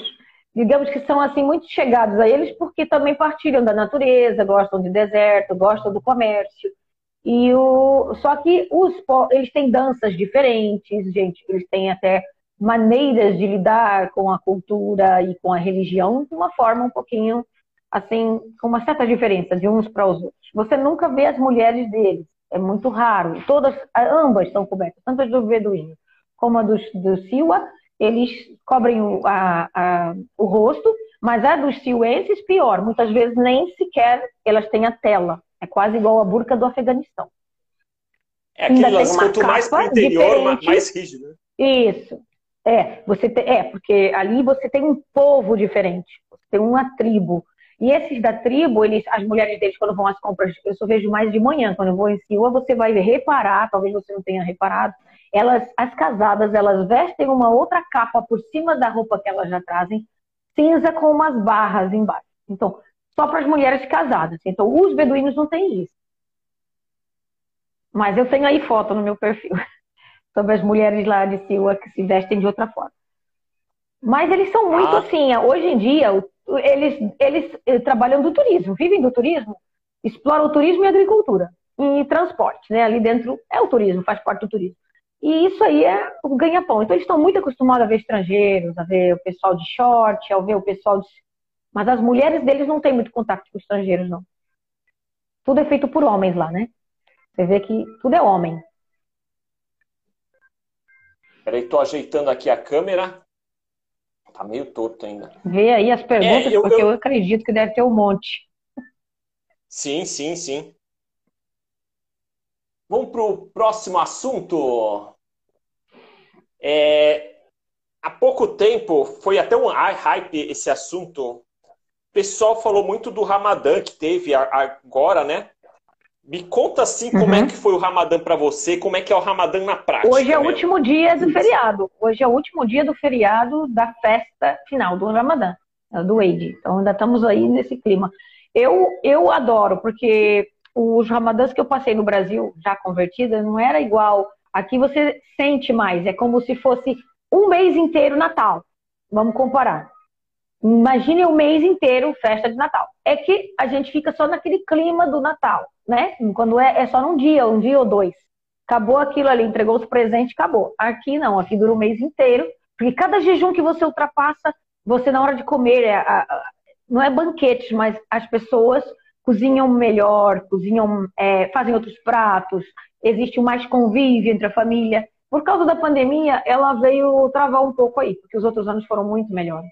digamos que são assim muito chegados a eles, porque também partilham da natureza, gostam de deserto, gostam do comércio. E o... Só que os eles têm danças diferentes, gente, eles têm até maneiras de lidar com a cultura e com a religião de uma forma um pouquinho assim, com uma certa diferença de uns para os outros. Você nunca vê as mulheres deles, é muito raro. Todas, ambas estão cobertas, tanto as do beduíno como a do, do Siwa, eles cobrem o, a, a, o rosto, Mas a dos siuenses, pior. Muitas vezes nem sequer elas têm a tela. É quase igual a burca do Afeganistão. É aquele lance, quanto mais para o interior, diferente. mais rígido. Né? Isso. É, você é, porque ali você tem um povo diferente, você tem uma tribo. E esses da tribo, eles, as mulheres deles, quando vão às compras, eu só vejo mais de manhã, quando eu vou em Silva, você vai reparar, talvez você não tenha reparado, elas, as casadas, elas vestem uma outra capa por cima da roupa que elas já trazem, cinza com umas barras embaixo. Então, só para as mulheres casadas. Então, os beduínos não têm isso. Mas eu tenho aí foto no meu perfil sobre as mulheres lá de Silva que se vestem de outra forma. Mas eles são muito ah. assim, hoje em dia, eles, eles eh, trabalham do turismo, vivem do turismo, exploram o turismo e agricultura. E transporte, né? Ali dentro é o turismo, faz parte do turismo. E isso aí é o ganha-pão. Então eles estão muito acostumados a ver estrangeiros, a ver o pessoal de short, a ver o pessoal de mas as mulheres deles não têm muito contato com estrangeiros, não. Tudo é feito por homens lá, né? Você vê que tudo é homem. Peraí, tô ajeitando aqui a câmera. Tá meio torto ainda. Vê aí as perguntas, é, eu, porque eu... eu acredito que deve ter um monte. Sim, sim, sim. Vamos para o próximo assunto. É, há pouco tempo foi até um hype esse assunto pessoal falou muito do Ramadã que teve agora, né? Me conta assim como é uhum. que foi o Ramadã para você, como é que é o Ramadã na prática. Hoje é o último dia do feriado. Hoje é o último dia do feriado da festa final do Ramadã, do Eid. Então ainda estamos aí nesse clima. Eu, eu adoro, porque os Ramadãs que eu passei no Brasil, já convertida, não era igual. Aqui você sente mais, é como se fosse um mês inteiro Natal. Vamos comparar. Imagine o mês inteiro festa de Natal. É que a gente fica só naquele clima do Natal, né? Quando é, é só num dia, um dia ou dois. Acabou aquilo ali, entregou os presentes, acabou. Aqui não, aqui dura o mês inteiro. Porque cada jejum que você ultrapassa, você na hora de comer, é, não é banquete, mas as pessoas cozinham melhor, cozinham, é, fazem outros pratos, existe mais convívio entre a família. Por causa da pandemia, ela veio travar um pouco aí, porque os outros anos foram muito melhores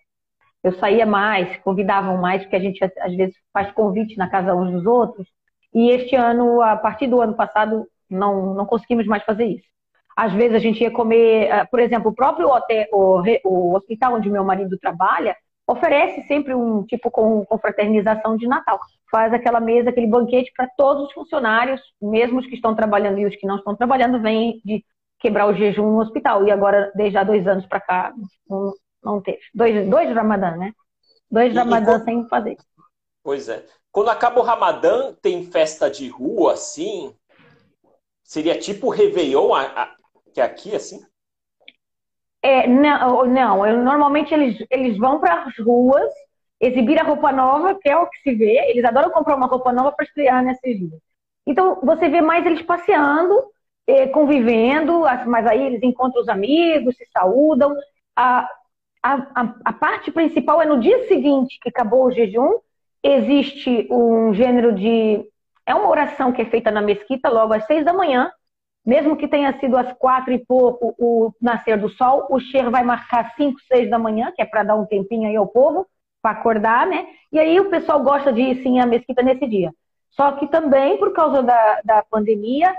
eu saía mais, convidavam mais, porque a gente às vezes faz convite na casa uns dos outros. E este ano, a partir do ano passado, não, não conseguimos mais fazer isso. Às vezes a gente ia comer, ah, por exemplo, o próprio hotel, o, o hospital onde meu marido trabalha, oferece sempre um tipo com confraternização de Natal. Faz aquela mesa, aquele banquete para todos os funcionários, mesmo os que estão trabalhando e os que não estão trabalhando, vêm de quebrar o jejum no hospital. E agora, desde há dois anos para cá, não teve. Dois, dois Ramadã, né? Dois Ramadã sem fazer. Pois é. Quando acaba o Ramadã, tem festa de rua, assim? Seria tipo Réveillon, a, a, que é aqui, assim? É, não, não eu, normalmente eles, eles vão para as ruas exibir a roupa nova, que é o que se vê. Eles adoram comprar uma roupa nova para estrear nesses dias. Então, você vê mais eles passeando, eh, convivendo, mas aí eles encontram os amigos, se saúdam. A, a, a, parte principal é no dia seguinte que acabou o jejum, existe um gênero de. É uma oração que é feita na mesquita logo às seis da manhã, mesmo que tenha sido às quatro e pouco o nascer do sol, o Sher vai marcar cinco, seis da manhã, que é para dar um tempinho aí ao povo, para acordar, né? E aí o pessoal gosta de ir sim à mesquita nesse dia. Só que também, por causa da, da pandemia,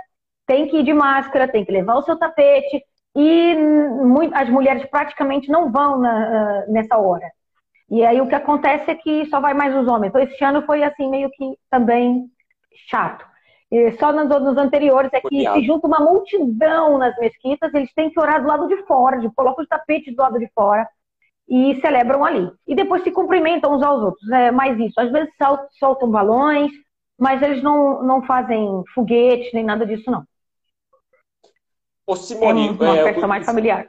tem que ir de máscara, tem que levar o seu tapete, e as mulheres praticamente não vão na, nessa hora. E aí o que acontece é que só vai mais os homens. Então esse ano foi assim meio que também chato. E só nos anos anteriores é que se junta uma multidão nas mesquitas, eles têm que orar do lado de fora, de colocam os tapetes do lado de fora e celebram ali. E depois se cumprimentam uns aos outros. É mais isso. Às vezes soltam balões, mas eles não, não fazem foguetes nem nada disso, não. Ô Simone, é uma é, festa mais familiar.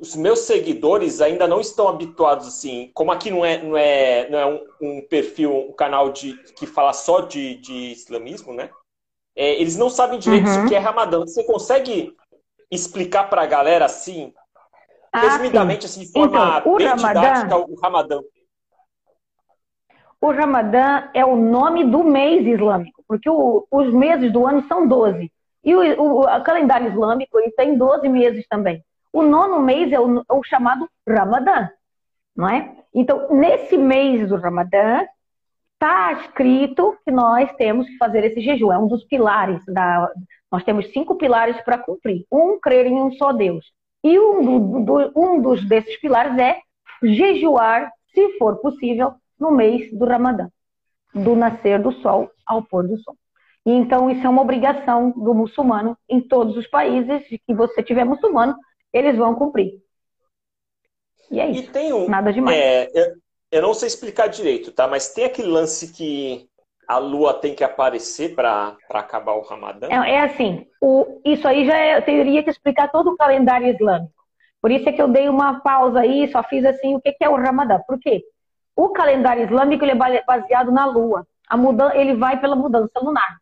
Os meus seguidores ainda não estão habituados assim, como aqui não é, não é, não é um, um perfil, um canal de, que fala só de, de islamismo, né? É, eles não sabem direito uhum. o que é Ramadã. Você consegue explicar para a galera assim, ah, resumidamente, assim, de forma então, bem Ramadã, didática, o Ramadã? O Ramadã é o nome do mês islâmico, porque o, os meses do ano são 12. E o, o, calendário islâmico ele tem 12 meses também. O nono mês é o, é o chamado Ramadã, não é? Então, nesse mês do Ramadã, está escrito que nós temos que fazer esse jejum. É um dos pilares da. Nós temos cinco pilares para cumprir. Um, crer em um só Deus. E um, do, um dos desses pilares é jejuar, se for possível, no mês do Ramadã, do nascer do sol ao pôr do sol. E então isso é uma obrigação do muçulmano em todos os países que você tiver muçulmano, eles vão cumprir. E é isso. E um, Nada demais. É, eu, eu não sei explicar direito, tá? Mas tem aquele lance que a lua tem que aparecer para acabar o Ramadã? É, é assim, o, isso aí já é, eu teria que explicar todo o calendário islâmico. Por isso é que eu dei uma pausa aí, só fiz assim, o que, que é o Ramadã. Por quê? O calendário islâmico ele é baseado na lua. A mudança, ele vai pela mudança lunar,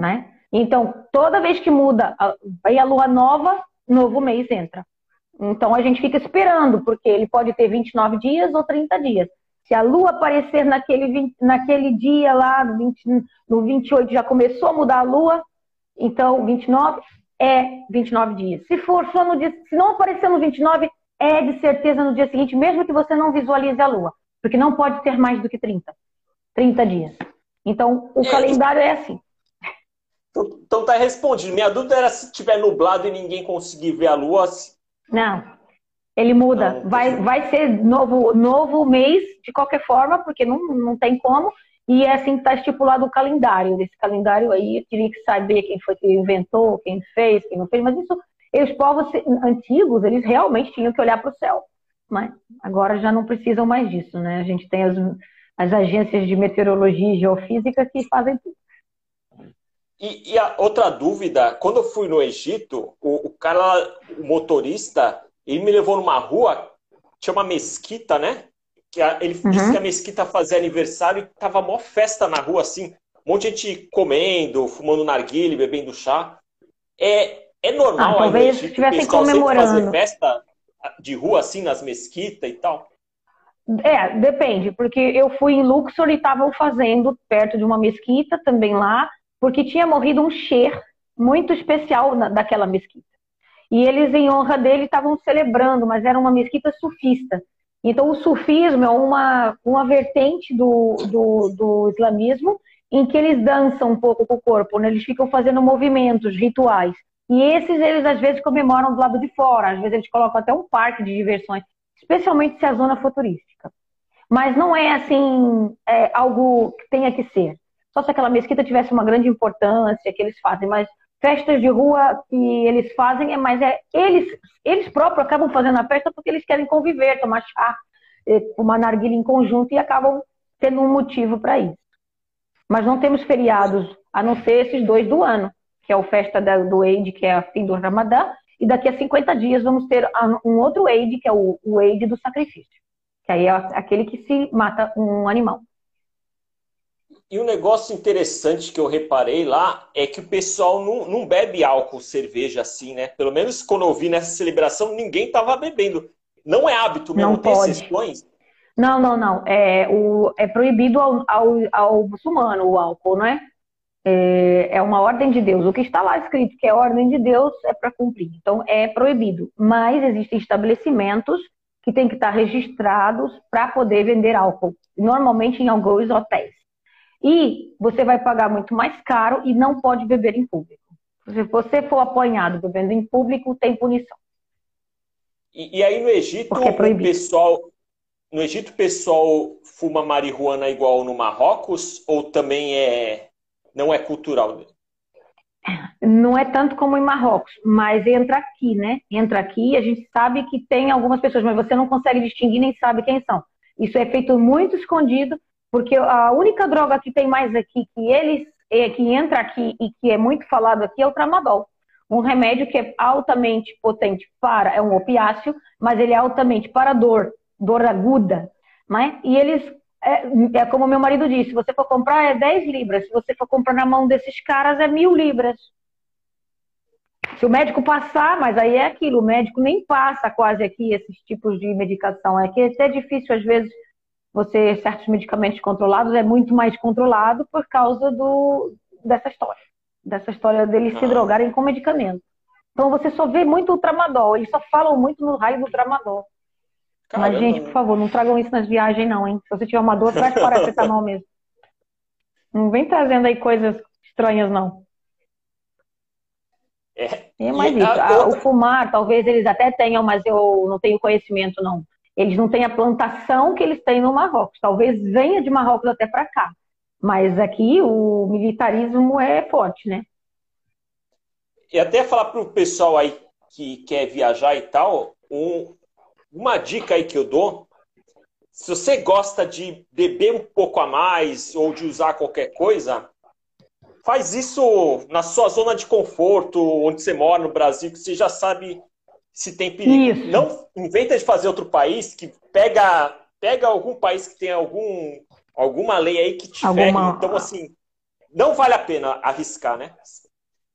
né? Então, toda vez que muda, aí a lua nova, novo mês entra. Então, a gente fica esperando, porque ele pode ter 29 dias ou 30 dias. Se a lua aparecer naquele, naquele dia lá, no, 20, no 28, já começou a mudar a lua, então 29 é 29 dias. Se for só no dia, se não aparecer no 29, é de certeza no dia seguinte, mesmo que você não visualize a lua, porque não pode ter mais do que 30. 30 dias. Então, o é, calendário é assim. Então, então tá respondido. Minha dúvida era se tiver nublado e ninguém conseguir ver a lua. Se... Não. Ele muda. Vai, vai ser novo, novo mês, de qualquer forma, porque não, não tem como. E é assim que está estipulado o calendário. Desse calendário aí, eu teria que saber quem foi que inventou, quem fez, quem não fez. Mas isso, os povos antigos, eles realmente tinham que olhar para o céu. Mas agora já não precisam mais disso, né? A gente tem as, as agências de meteorologia e geofísica que fazem tudo. E, e, a outra dúvida, quando eu fui no Egito, o, o cara, o motorista, ele me levou numa rua, tinha uma mesquita, né? Que a, ele uhum. disse que a mesquita fazia aniversário e tava mó festa na rua, assim. Um monte de gente comendo, fumando narguile, bebendo chá. É, é normal ah, talvez estivessem comemorando. fazer festa de rua, assim, nas mesquitas e tal? É, depende, porque eu fui em Luxor e estavam fazendo perto de uma mesquita também lá, porque tinha morrido um xer muito especial na, daquela mesquita. E eles, em honra dele, estavam celebrando, mas era uma mesquita sufista. Então, o sufismo é uma, uma vertente do, do, do islamismo em que eles dançam um pouco com o corpo, né? eles ficam fazendo movimentos, rituais. E esses eles às vezes comemoram do lado de fora, às vezes eles colocam até um parque de diversões, especialmente se a zona futurística. Mas não é assim é, algo que tenha que ser. Só se aquela mesquita tivesse uma grande importância que eles fazem, mas festas de rua que eles fazem, é mas é eles, eles próprios acabam fazendo a festa porque eles querem conviver, tomar chá, eh, fumar narguilha em conjunto e acabam tendo um motivo para isso. Mas não temos feriados, a não ser esses dois do ano, que é o festa do Eid, que é a fim do Ramadã, e daqui a 50 dias vamos ter um outro Eid, que é o, o Eid do sacrifício, que aí é aquele que se mata um animal. E um negócio interessante que eu reparei lá é que o pessoal não, não bebe álcool, cerveja assim, né? Pelo menos quando eu vi nessa celebração, ninguém estava bebendo. Não é hábito mesmo, não tem pode. exceções? Não, não, não. É, o, é proibido ao, ao, ao muçulmano o álcool, não é? é? É uma ordem de Deus. O que está lá escrito que é ordem de Deus é para cumprir. Então é proibido. Mas existem estabelecimentos que têm que estar registrados para poder vender álcool. Normalmente em alguns hotéis. E você vai pagar muito mais caro e não pode beber em público. Se você for apanhado bebendo em público, tem punição. E, e aí no Egito, é o pessoal, no Egito o pessoal fuma marihuana igual no Marrocos ou também é não é cultural? Não é tanto como em Marrocos, mas entra aqui, né? Entra aqui, a gente sabe que tem algumas pessoas, mas você não consegue distinguir nem sabe quem são. Isso é feito muito escondido porque a única droga que tem mais aqui, que eles que entra aqui e que é muito falado aqui, é o tramadol. Um remédio que é altamente potente para, é um opiáceo, mas ele é altamente para dor, dor aguda, né? E eles, é, é como meu marido disse, se você for comprar é 10 libras, se você for comprar na mão desses caras é mil libras. Se o médico passar, mas aí é aquilo, o médico nem passa quase aqui esses tipos de medicação. É que é difícil às vezes você certos medicamentos controlados é muito mais controlado por causa do, dessa história, dessa história deles se ah. drogarem com medicamento. Então você só vê muito o tramadol, eles só falam muito no raio do tramadol. Caramba. Mas, gente, por favor, não tragam isso nas viagens, não, hein? Se você tiver uma dor, traz mal mesmo. Não vem trazendo aí coisas estranhas, não. É, é mais isso. A, o fumar, talvez eles até tenham, mas eu não tenho conhecimento, não. Eles não têm a plantação que eles têm no Marrocos. Talvez venha de Marrocos até para cá. Mas aqui o militarismo é forte, né? E até falar para o pessoal aí que quer viajar e tal, um, uma dica aí que eu dou, se você gosta de beber um pouco a mais ou de usar qualquer coisa, faz isso na sua zona de conforto, onde você mora no Brasil, que você já sabe se tem perigo. Isso. Não inventa de fazer outro país que pega pega algum país que tem algum alguma lei aí que te alguma... Então assim, não vale a pena arriscar, né?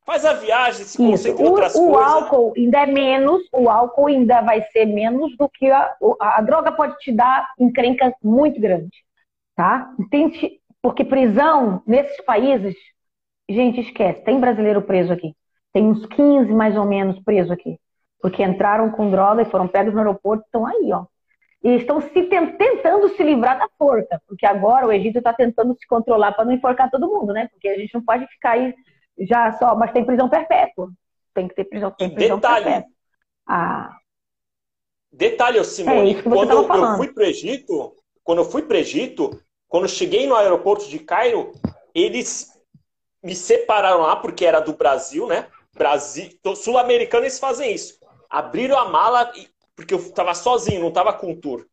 Faz a viagem, se concentra em outras o, coisas. O álcool ainda é menos, o álcool ainda vai ser menos do que a, a, a droga pode te dar encrenca muito grande, tá? Tente, porque prisão nesses países, gente, esquece, tem brasileiro preso aqui. Tem uns 15 mais ou menos preso aqui. Porque entraram com droga e foram pegos no aeroporto, estão aí, ó. E estão se tentando se livrar da forca, porque agora o Egito está tentando se controlar para não enforcar todo mundo, né? Porque a gente não pode ficar aí já só, mas tem prisão perpétua. Tem que ter prisão, tem prisão detalhe, perpétua. Ah. Detalhe, Simone, é quando eu fui para o Egito, quando eu fui para Egito, quando eu cheguei no aeroporto de Cairo, eles me separaram lá porque era do Brasil, né? Brasil, sul-americano eles fazem isso. Abriram a mala porque eu estava sozinho, não estava com tour.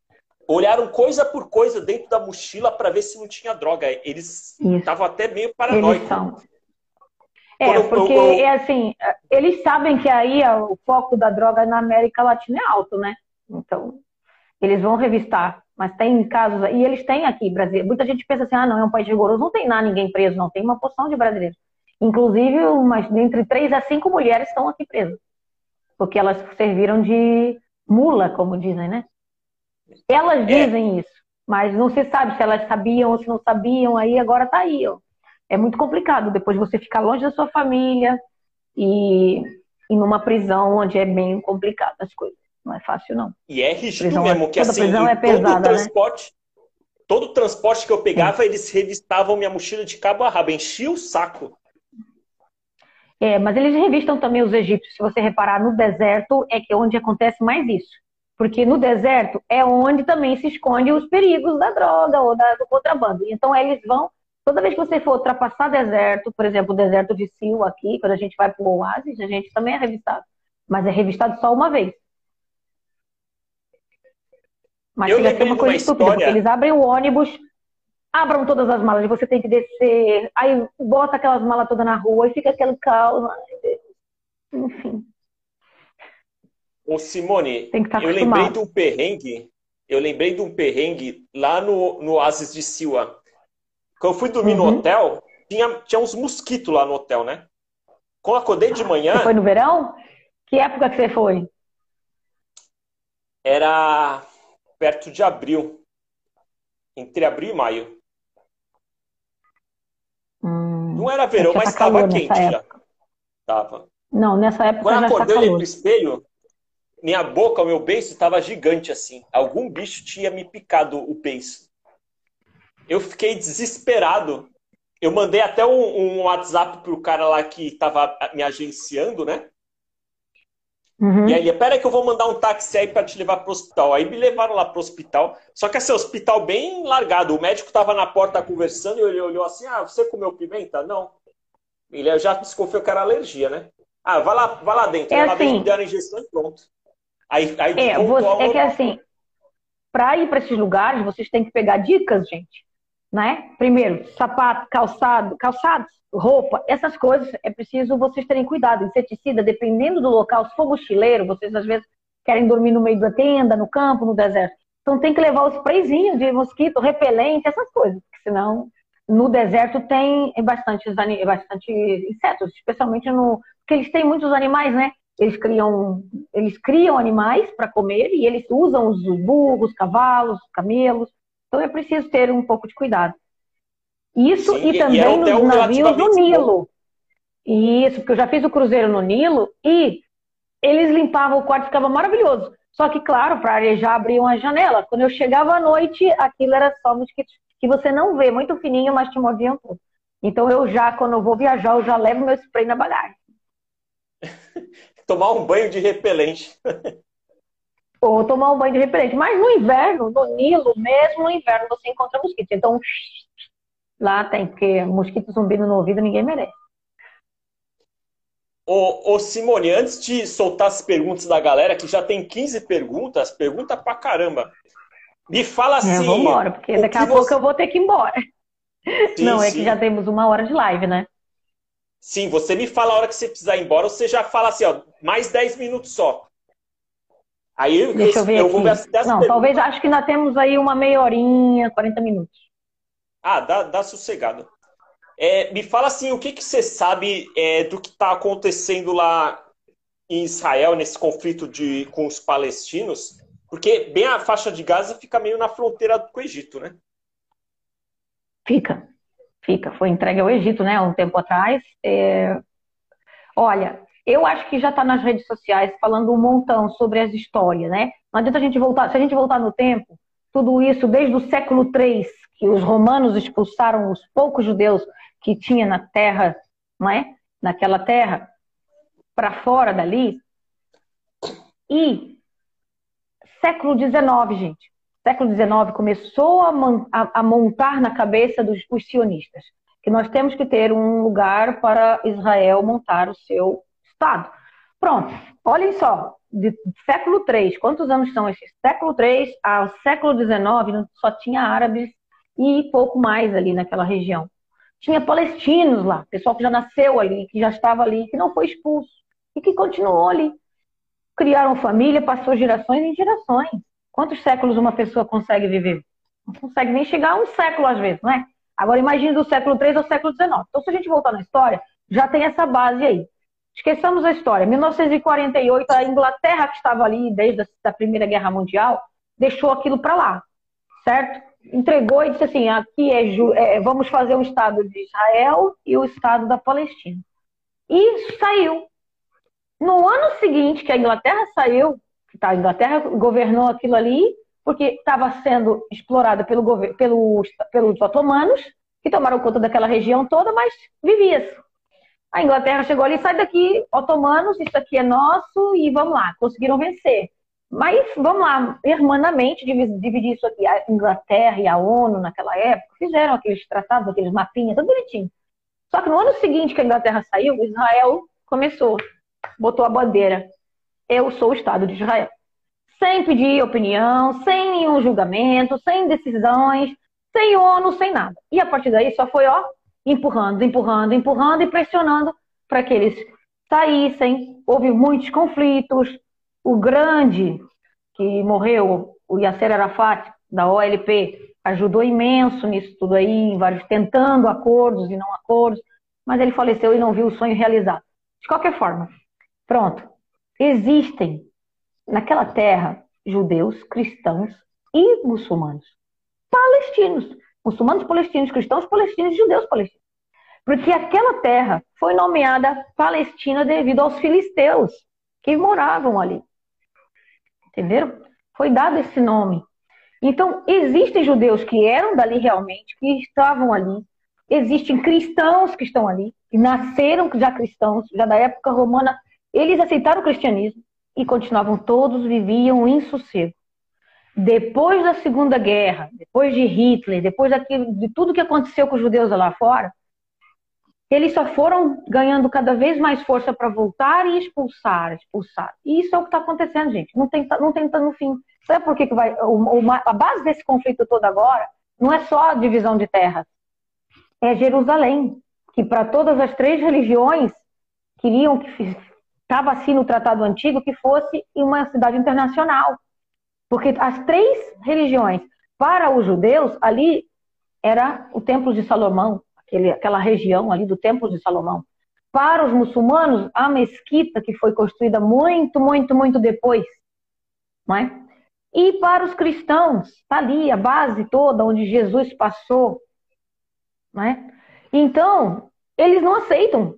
Olharam coisa por coisa dentro da mochila para ver se não tinha droga. Eles estavam até meio paranoicos. É, porque é assim, eles sabem que aí o foco da droga na América Latina é alto, né? Então, eles vão revistar. Mas tem casos, e eles têm aqui, Brasil. Muita gente pensa assim, ah, não, é um país rigoroso, não tem nada, ninguém preso, não. Tem uma porção de brasileiros. Inclusive, umas, entre três a cinco mulheres estão aqui presas. Porque elas serviram de mula, como dizem, né? Elas é. dizem é. isso, mas não se sabe se elas sabiam ou se não sabiam, aí agora tá aí, ó é muito complicado depois você ficar longe da sua família e, e numa prisão onde é bem complicado as coisas. Não é fácil, não. E é rígido prisão é- mesmo, que assim, prisão é pesada, todo né? transporte, né? todo transporte que eu pegava, é. eles revistavam minha mochila de cabo a rabo, enchia o saco. É, mas eles revistam também os egípcios. Se você reparar, no deserto é que é onde acontece mais isso. Porque no deserto é onde também se esconde os perigos da droga ou da, do contrabando. Então eles vão Toda vez que você for ultrapassar deserto, por exemplo, o deserto de Sil aqui, quando a gente vai para o Oasis, a gente também é revistado. Mas é revistado só uma vez. Mas eu chega a ser uma coisa estúpida, porque eles abrem o ônibus, abram todas as malas, e você tem que descer, aí bota aquelas malas todas na rua e fica aquele caos. Enfim. Ô Simone, eu lembrei de um perrengue, eu lembrei de um perrengue lá no, no Oasis de Siwa. Quando eu fui dormir uhum. no hotel, tinha, tinha uns mosquitos lá no hotel, né? Quando eu acordei de manhã. Você foi no verão? Que época que você foi? Era perto de abril. Entre abril e maio. Hum, não era verão, mas estava quente já. Tava. Não, nessa época Quando eu acordei, olhei pro espelho, minha boca, o meu beiço estava gigante assim. Algum bicho tinha me picado o beiço eu fiquei desesperado. Eu mandei até um, um WhatsApp pro cara lá que estava me agenciando, né? Uhum. E aí, pera que eu vou mandar um táxi aí para te levar pro hospital. Aí me levaram lá pro hospital. Só que esse hospital bem largado. O médico estava na porta conversando e ele olhou assim: Ah, você comeu pimenta? Não. Ele já desconfiou que era alergia, né? Ah, vai lá, vai lá dentro. É vai assim, lá dentro, a injeção e pronto. Aí, aí é, você, é que assim, para ir para esses lugares, vocês têm que pegar dicas, gente né? Primeiro, sapato, calçado, calçados, roupa, essas coisas é preciso vocês terem cuidado. Inseticida, dependendo do local, se for mochileiro, vocês às vezes querem dormir no meio da tenda, no campo, no deserto. Então tem que levar os sprayzinhos de mosquito, repelente, essas coisas, porque senão no deserto tem bastante, bastante insetos, especialmente no. Porque eles têm muitos animais, né? Eles criam, eles criam animais para comer e eles usam os burros, cavalos, camelos então é preciso ter um pouco de cuidado. Isso Sim, e também e é nos navios no Nilo. Isso, porque eu já fiz o cruzeiro no Nilo e eles limpavam o quarto, ficava maravilhoso. Só que, claro, para arejar abriam a janela. Quando eu chegava à noite, aquilo era só mosquitos que você não vê, muito fininho, mas te mordiam tudo. Então eu já, quando eu vou viajar, eu já levo meu spray na bagagem. tomar um banho de repelente. Ou tomar um banho de repelente. Mas no inverno, no Nilo, mesmo no inverno, você encontra mosquitos. Então, lá tem, porque mosquito zumbindo no ouvido ninguém merece. Ô, ô, Simone, antes de soltar as perguntas da galera, que já tem 15 perguntas, pergunta pra caramba. Me fala assim. É, vamos embora, porque daqui a pouco eu vou ter que ir embora. Sim, Não, é sim. que já temos uma hora de live, né? Sim, você me fala a hora que você precisar ir embora, você já fala assim, ó, mais 10 minutos só. Aí Deixa eu, ver eu vou ver as, as Não, perguntas. talvez acho que ainda temos aí uma meia horinha, 40 minutos. Ah, dá, dá sossegado. É, me fala assim, o que, que você sabe é, do que está acontecendo lá em Israel, nesse conflito de, com os palestinos? Porque bem a faixa de Gaza fica meio na fronteira com o Egito, né? Fica, fica. Foi entregue ao Egito, né, um tempo atrás. É... Olha, eu acho que já está nas redes sociais falando um montão sobre as histórias, né? Não adianta a gente voltar, se a gente voltar no tempo, tudo isso desde o século III, que os romanos expulsaram os poucos judeus que tinha na terra, não é? Naquela terra, para fora dali. E século XIX, gente. Século XIX começou a, a, a montar na cabeça dos sionistas que nós temos que ter um lugar para Israel montar o seu Estado. Pronto, olhem só, de século III, quantos anos são esses? Século III ao século XIX só tinha árabes e pouco mais ali naquela região. Tinha palestinos lá, pessoal que já nasceu ali, que já estava ali, que não foi expulso e que continuou ali. Criaram família, passou gerações e gerações. Quantos séculos uma pessoa consegue viver? Não consegue nem chegar a um século às vezes, né? Agora imagine do século III ao século XIX. Então, se a gente voltar na história, já tem essa base aí. Esqueçamos a história. 1948, a Inglaterra, que estava ali desde a Primeira Guerra Mundial, deixou aquilo para lá, certo? Entregou e disse assim: aqui é, é, vamos fazer um Estado de Israel e o Estado da Palestina. E saiu. No ano seguinte que a Inglaterra saiu, tá, a Inglaterra governou aquilo ali, porque estava sendo explorada pelo, pelo, pelos otomanos, que tomaram conta daquela região toda, mas vivia-se. A Inglaterra chegou ali, sai daqui, otomanos, isso aqui é nosso e vamos lá, conseguiram vencer. Mas vamos lá, hermanamente dividir isso aqui. A Inglaterra e a ONU naquela época fizeram aqueles tratados, aqueles mapinhas, tudo bonitinho. Só que no ano seguinte que a Inglaterra saiu, Israel começou, botou a bandeira. Eu sou o Estado de Israel. Sem pedir opinião, sem nenhum julgamento, sem decisões, sem ONU, sem nada. E a partir daí só foi, ó, empurrando, empurrando, empurrando e pressionando para que eles saíssem. Houve muitos conflitos. O grande que morreu, o Yasser Arafat, da OLP, ajudou imenso nisso tudo aí, vários tentando acordos e não acordos, mas ele faleceu e não viu o sonho realizado. De qualquer forma, pronto. Existem naquela terra judeus, cristãos e muçulmanos. Palestinos muçulmanos palestinos, cristãos palestinos judeus palestinos. Porque aquela terra foi nomeada Palestina devido aos filisteus que moravam ali. Entenderam? Foi dado esse nome. Então, existem judeus que eram dali realmente, que estavam ali. Existem cristãos que estão ali, que nasceram já cristãos, já da época romana. Eles aceitaram o cristianismo e continuavam todos, viviam em sossego depois da Segunda Guerra, depois de Hitler, depois daquilo, de tudo que aconteceu com os judeus lá fora, eles só foram ganhando cada vez mais força para voltar e expulsar, expulsar. E isso é o que está acontecendo, gente. Não tem, não tem no fim. Sabe por que, que vai. a base desse conflito todo agora não é só a divisão de terras, é Jerusalém, que para todas as três religiões queriam que estava assim no Tratado Antigo que fosse uma cidade internacional. Porque as três religiões, para os judeus, ali era o Templo de Salomão, aquele, aquela região ali do Templo de Salomão. Para os muçulmanos, a mesquita, que foi construída muito, muito, muito depois. Não é? E para os cristãos, está ali a base toda onde Jesus passou. Não é? Então, eles não aceitam.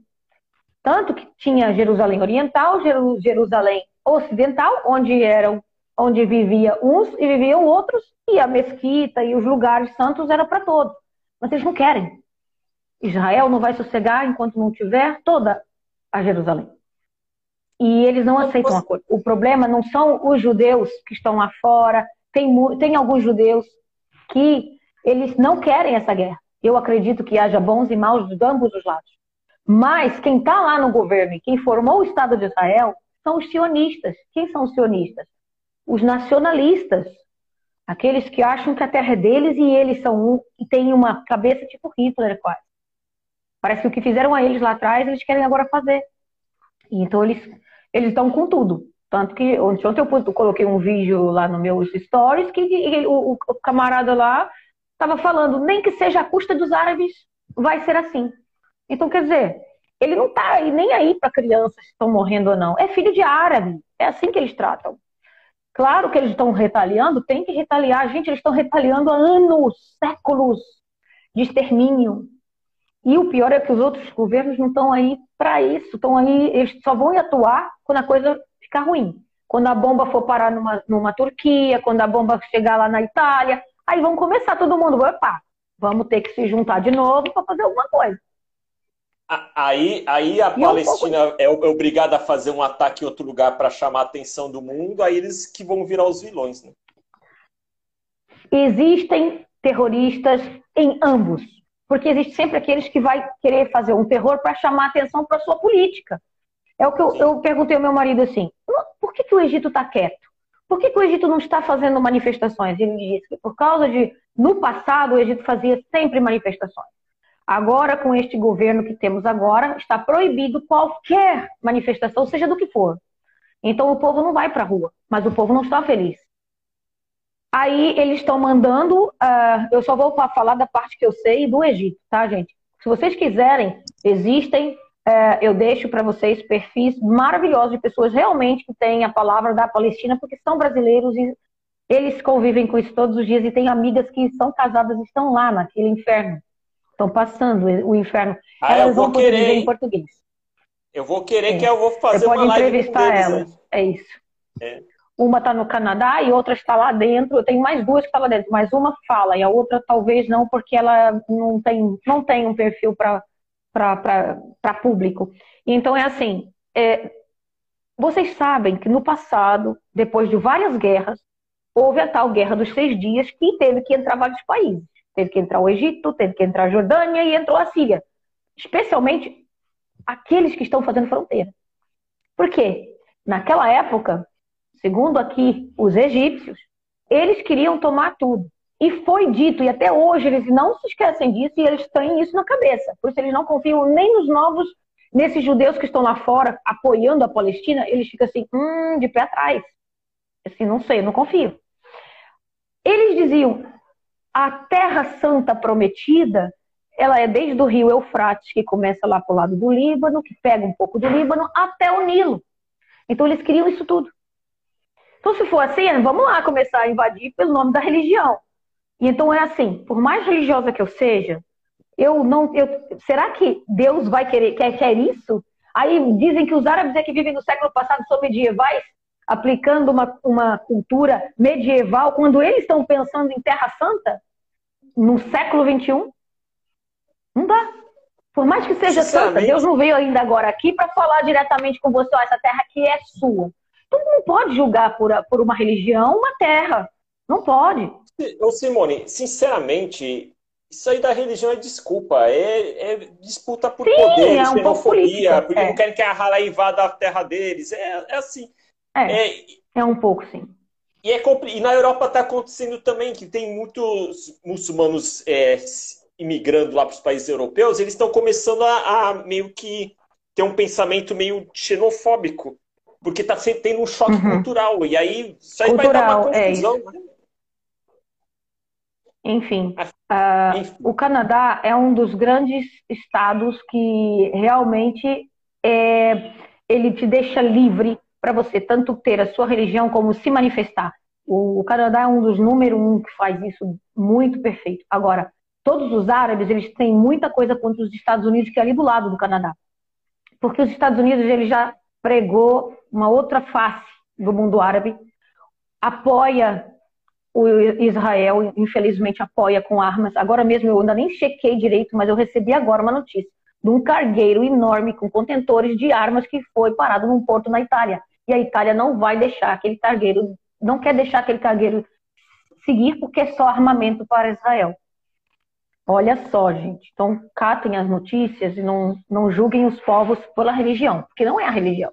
Tanto que tinha Jerusalém Oriental, Jerusalém Ocidental, onde eram onde vivia uns e viviam outros, e a mesquita e os lugares santos era para todos. Mas eles não querem. Israel não vai sossegar enquanto não tiver toda a Jerusalém. E eles não aceitam a coisa. O problema não são os judeus que estão lá fora. Tem, tem alguns judeus que eles não querem essa guerra. Eu acredito que haja bons e maus de ambos os lados. Mas quem está lá no governo e quem formou o Estado de Israel são os sionistas. Quem são os sionistas? Os nacionalistas. Aqueles que acham que a terra é deles e eles são um e têm uma cabeça tipo Hitler quase. Parece que o que fizeram a eles lá atrás, eles querem agora fazer. E então eles eles estão com tudo. Tanto que ontem eu, coloquei um vídeo lá no meus stories que o, o camarada lá estava falando, nem que seja a custa dos árabes, vai ser assim. Então, quer dizer, ele não está nem aí para crianças que estão morrendo ou não. É filho de árabe. É assim que eles tratam. Claro que eles estão retaliando, tem que retaliar. Gente, eles estão retaliando há anos, séculos de extermínio. E o pior é que os outros governos não estão aí para isso. Estão aí, eles só vão atuar quando a coisa ficar ruim. Quando a bomba for parar numa, numa Turquia, quando a bomba chegar lá na Itália, aí vão começar todo mundo, opa, vamos ter que se juntar de novo para fazer alguma coisa. Aí, aí a Palestina é, um é, obrigada a fazer um ataque em outro lugar para chamar a atenção do mundo, aí eles que vão virar os vilões, né? Existem terroristas em ambos, porque existe sempre aqueles que vai querer fazer um terror para chamar a atenção para sua política. É o que eu, eu, perguntei ao meu marido assim: por que, que o Egito está quieto? Por que, que o Egito não está fazendo manifestações? Ele disse que por causa de, no passado, o Egito fazia sempre manifestações. Agora, com este governo que temos agora, está proibido qualquer manifestação, seja do que for. Então o povo não vai para a rua, mas o povo não está feliz. Aí eles estão mandando, uh, eu só vou falar da parte que eu sei do Egito, tá, gente? Se vocês quiserem, existem, uh, eu deixo para vocês perfis maravilhosos de pessoas realmente que têm a palavra da Palestina, porque são brasileiros e eles convivem com isso todos os dias e têm amigas que são casadas e estão lá naquele inferno. Estão passando o inferno. Ah, elas vão poder querer, em português. Eu vou querer que eu vou fazer Você pode entrevistar elas. Né? É isso. É. Uma está no Canadá e outra está lá dentro. Eu tenho mais duas que estão lá dentro, mas uma fala e a outra talvez não, porque ela não tem, não tem um perfil para público. Então é assim: é, vocês sabem que no passado, depois de várias guerras, houve a tal Guerra dos Seis Dias que teve que entrar vários países. Teve que entrar o Egito, teve que entrar a Jordânia e entrou a Síria. Especialmente aqueles que estão fazendo fronteira. Por quê? Naquela época, segundo aqui os egípcios, eles queriam tomar tudo. E foi dito, e até hoje eles não se esquecem disso e eles têm isso na cabeça. Por isso eles não confiam nem nos novos, nesses judeus que estão lá fora apoiando a Palestina, eles ficam assim, hum, de pé atrás. Assim, não sei, não confio. Eles diziam, a Terra Santa Prometida, ela é desde o rio Eufrates, que começa lá para o lado do Líbano, que pega um pouco do Líbano, até o Nilo. Então eles queriam isso tudo. Então, se for assim, vamos lá começar a invadir pelo nome da religião. E então é assim, por mais religiosa que eu seja, eu não. Eu, será que Deus vai querer quer, quer isso? Aí dizem que os árabes é que vivem no século passado são medievais aplicando uma, uma cultura medieval, quando eles estão pensando em Terra Santa, no século XXI? Não dá. Por mais que seja santa, Deus não veio ainda agora aqui para falar diretamente com você, ó, essa terra aqui é sua. Tu não pode julgar por, por uma religião uma terra. Não pode. Ô Simone, sinceramente, isso aí da religião é desculpa. É, é disputa por Sim, poder, é um xenofobia, porque é. não querem que a Rala invada a terra deles. É, é assim. É, é, é um pouco, sim. E, é, e na Europa está acontecendo também que tem muitos muçulmanos é, imigrando lá para os países europeus, eles estão começando a, a, meio que ter um pensamento meio xenofóbico, porque está tendo um choque uhum. cultural, e aí isso aí cultural, vai dar uma é confusão. É né? Enfim, uh, Enfim, o Canadá é um dos grandes estados que realmente é, ele te deixa livre para você tanto ter a sua religião como se manifestar. O, Canadá é um dos número um que faz isso muito perfeito. Agora, todos os árabes, eles têm muita coisa contra os Estados Unidos, que é ali do lado do Canadá. Porque os Estados Unidos, ele já pregou uma outra face do mundo árabe. apoia o Israel, infelizmente apoia com armas. Agora mesmo eu ainda nem chequei direito, mas eu recebi agora uma notícia de um cargueiro enorme com contentores de armas que foi parado num porto na Itália. E a Itália não vai deixar aquele cargueiro, não quer deixar aquele cargueiro seguir porque é só armamento para Israel. Olha só, gente. Então, catem as notícias e não, não julguem os povos pela religião, porque não é a religião.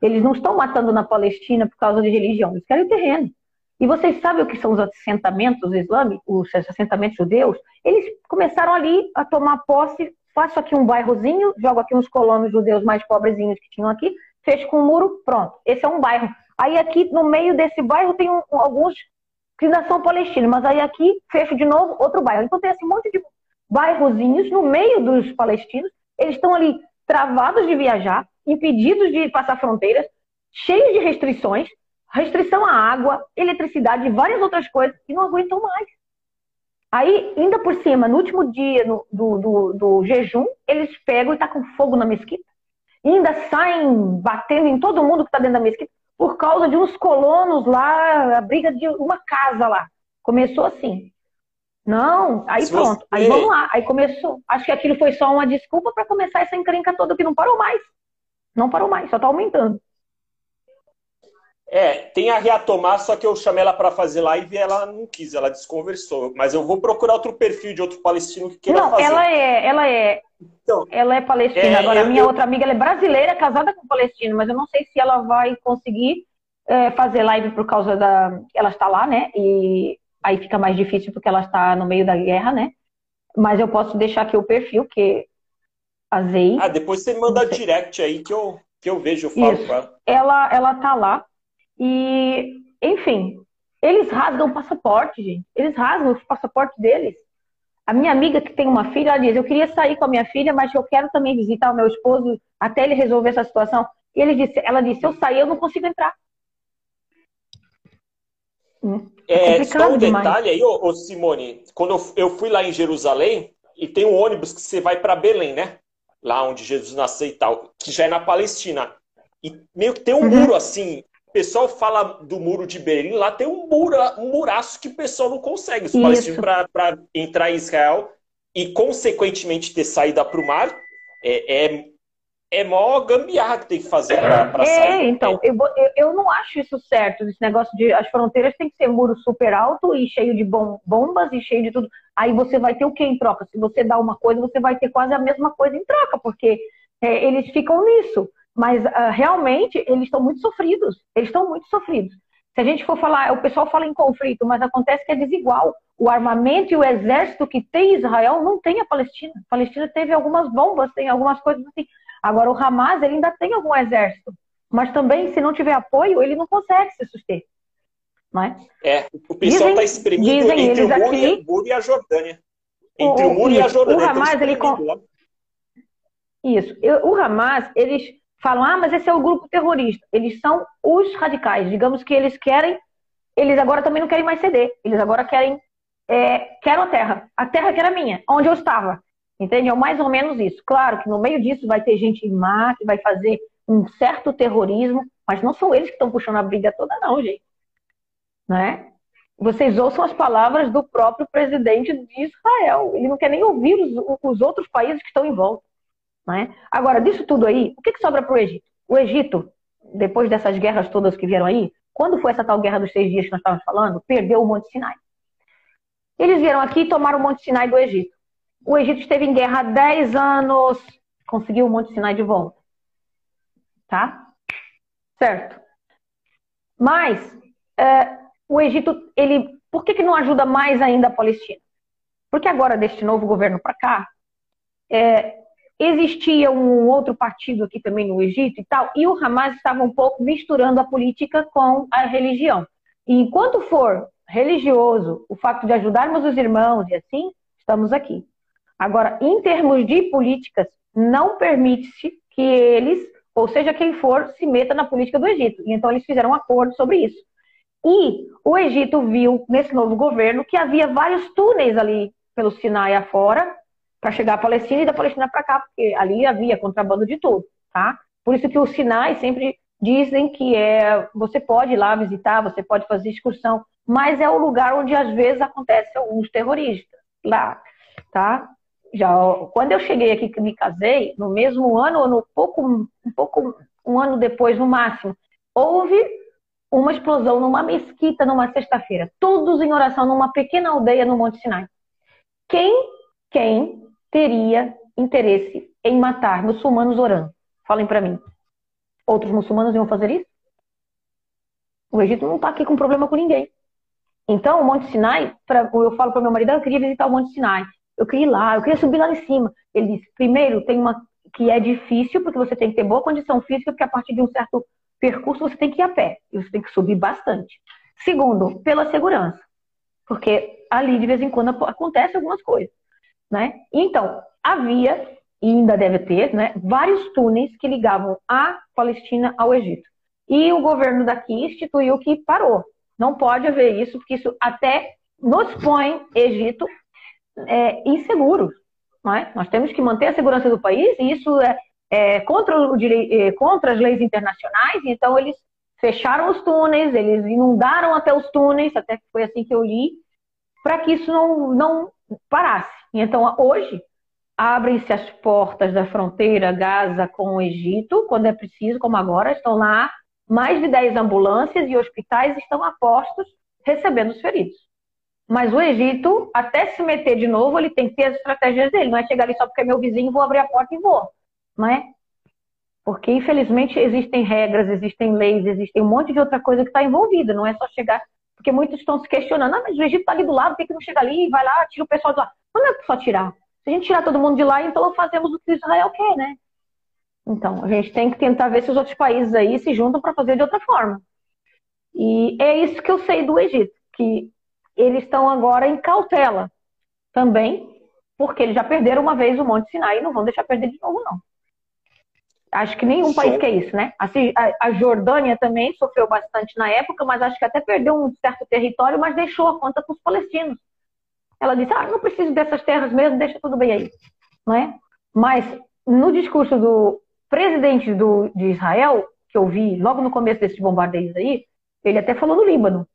Eles não estão matando na Palestina por causa de religião, eles querem terreno. E vocês sabem o que são os assentamentos islâmicos, os assentamentos judeus? Eles começaram ali a tomar posse, faço aqui um bairrozinho, jogo aqui uns colonos judeus mais pobrezinhos que tinham aqui, fecho com um muro, pronto. Esse é um bairro. Aí aqui no meio desse bairro tem um, alguns que ainda são palestinos, mas aí aqui fecho de novo outro bairro. Então tem esse monte de bairrozinhos no meio dos palestinos, eles estão ali travados de viajar, impedidos de passar fronteiras, cheios de restrições, restrição à água, eletricidade e várias outras coisas, e não aguentam mais. Aí, ainda por cima, no último dia do, do, do, jejum, eles pegam e tacam fogo na mesquita. Ainda saem batendo em todo mundo que está dentro da mesquita por causa de uns colonos lá, a briga de uma casa lá. Começou assim. Não, aí Se pronto. Você... Aí vamos lá. Aí começou. Acho que aquilo foi só uma desculpa para começar essa encrenca toda que não parou mais. Não parou mais, só está aumentando. É, tem a Ria Tomar, só que eu chamei ela para fazer live e ela não quis, ela desconversou. Mas eu vou procurar outro perfil de outro palestino que queira não, fazer. Não, ela é, ela é, então, ela é palestina. É, Agora, a minha eu... outra amiga é brasileira, casada com palestino, mas eu não sei se ela vai conseguir é, fazer live por causa da. Ela está lá, né? E aí fica mais difícil porque ela está no meio da guerra, né? Mas eu posso deixar aqui o perfil, que azei. Ah, depois você manda direct aí que eu, que eu vejo, eu falo Isso. com ela. Ela, ela tá lá. E, enfim, eles rasgam o passaporte, gente. Eles rasgam os passaportes deles. A minha amiga que tem uma filha, ela diz: Eu queria sair com a minha filha, mas eu quero também visitar o meu esposo até ele resolver essa situação. E ele disse, ela disse: Se eu sair, eu não consigo entrar. Hum, é, é só um demais. detalhe aí, ô, ô, Simone. Quando eu, eu fui lá em Jerusalém, e tem um ônibus que você vai para Belém, né? Lá onde Jesus nasceu e tal, que já é na Palestina. E meio que tem um uhum. muro assim, o pessoal fala do muro de Berlim, lá tem um, mura, um muraço que o pessoal não consegue. Os palestinos, para entrar em Israel e, consequentemente, ter saída para o mar, é, é, é mó gambiarra que tem que fazer para é, sair. É, então, eu, eu, eu, não acho isso certo. Esse negócio de as fronteiras tem que ser muro super alto e cheio de bom, bombas e cheio de tudo. Aí você vai ter o que em troca? Se você dá uma coisa, você vai ter quase a mesma coisa em troca, porque é, eles ficam nisso. Mas uh, realmente eles estão muito sofridos. Eles estão muito sofridos. Se a gente for falar, o pessoal fala em conflito, mas acontece que é desigual. O armamento e o exército que tem Israel não tem a Palestina. A Palestina teve algumas bombas, tem algumas coisas assim. Agora o Hamas ele ainda tem algum exército, mas também se não tiver apoio ele não consegue se suster. Não é? o pessoal está espremido entre o muro, aqui, muro, e a Jordânia. Entre o, o muro e a Jordânia. O Hamas ele isso. O Hamas eles falam, ah, mas esse é o grupo terrorista. Eles são os radicais. Digamos que eles querem, eles agora também não querem mais ceder. Eles agora querem, é, quero a terra. A terra que era minha, onde eu estava. Entende? É mais ou menos isso. Claro que no meio disso vai ter gente má, que vai fazer um certo terrorismo, mas não são eles que estão puxando a briga toda, não, gente. Né? Vocês ouçam as palavras do próprio presidente de Israel. Ele não quer nem ouvir os, os outros países que estão em volta. Né? Agora, disso tudo aí, o que, que sobra para o Egito? O Egito, depois dessas guerras todas que vieram aí, quando foi essa tal guerra dos seis dias que nós estávamos falando, perdeu o Monte Sinai. Eles vieram aqui e tomaram o Monte Sinai do Egito. O Egito esteve em guerra há 10 anos, conseguiu o Monte Sinai de volta. Tá? Certo. Mas, é, o Egito, ele, por que, que não ajuda mais ainda a Palestina? Porque agora, deste novo governo para cá, é, Existia um outro partido aqui também no Egito e tal, e o Hamas estava um pouco misturando a política com a religião. E enquanto for religioso, o fato de ajudarmos os irmãos e assim, estamos aqui. Agora, em termos de políticas, não permite-se que eles, ou seja, quem for, se meta na política do Egito. E então eles fizeram um acordo sobre isso. E o Egito viu nesse novo governo que havia vários túneis ali pelo Sinai afora, para chegar à Palestina e da Palestina para cá, porque ali havia contrabando de tudo, tá? Por isso que o Sinai sempre dizem que é, você pode ir lá visitar, você pode fazer excursão, mas é o lugar onde às vezes acontecem alguns terroristas lá, tá? Já quando eu cheguei aqui que me casei, no mesmo ano ou no pouco, um pouco um ano depois no máximo, houve uma explosão numa mesquita numa sexta-feira, todos em oração numa pequena aldeia no Monte Sinai. Quem, quem teria interesse em matar muçulmanos orando? Falem para mim. Outros muçulmanos iam fazer isso? O Egito não está aqui com problema com ninguém. Então, o Monte Sinai, pra, eu falo para meu marido, ah, eu queria visitar o Monte Sinai. Eu queria ir lá, eu queria subir lá em cima. Ele disse, primeiro, tem uma que é difícil, porque você tem que ter boa condição física, porque a partir de um certo percurso você tem que ir a pé. E você tem que subir bastante. Segundo, pela segurança. Porque ali, de vez em quando, acontecem algumas coisas. Né? Então, havia, e ainda deve ter, né, vários túneis que ligavam a Palestina ao Egito. E o governo daqui instituiu que parou. Não pode haver isso, porque isso até nos põe, Egito, é, inseguros. É? Nós temos que manter a segurança do país, e isso é, é contra, o, é, contra as leis internacionais, então eles fecharam os túneis, eles inundaram até os túneis, até que foi assim que eu li, para que isso não, não parasse. Então, hoje, abrem-se as portas da fronteira Gaza com o Egito, quando é preciso, como agora, estão lá mais de 10 ambulâncias e hospitais estão a postos recebendo os feridos. Mas o Egito, até se meter de novo, ele tem que ter as estratégias dele. Não é chegar ali só porque é meu vizinho, vou abrir a porta e vou. Não é? Porque, infelizmente, existem regras, existem leis, existem um monte de outra coisa que está envolvida. Não é só chegar. Porque muitos estão se questionando. Ah, mas o Egito está ali do lado, por que não chega ali? Vai lá, tira o pessoal de lá. Não é só tirar. Se a gente tirar todo mundo de lá, então fazemos o que Israel quer, né? Então, a gente tem que tentar ver se os outros países aí se juntam para fazer de outra forma. E é isso que eu sei do Egito, que eles estão agora em cautela também, porque eles já perderam uma vez o Monte Sinai e não vão deixar perder de novo, não. Acho que nenhum Sim. país quer isso, né? Assim, a Jordânia também sofreu bastante na época, mas acho que até perdeu um certo território, mas deixou a conta com os palestinos. Ela disse, ah, não preciso dessas terras mesmo, deixa tudo bem aí. Não é? Mas no discurso do presidente do, de Israel, que eu vi logo no começo desses bombardeios aí, ele até falou do Líbano.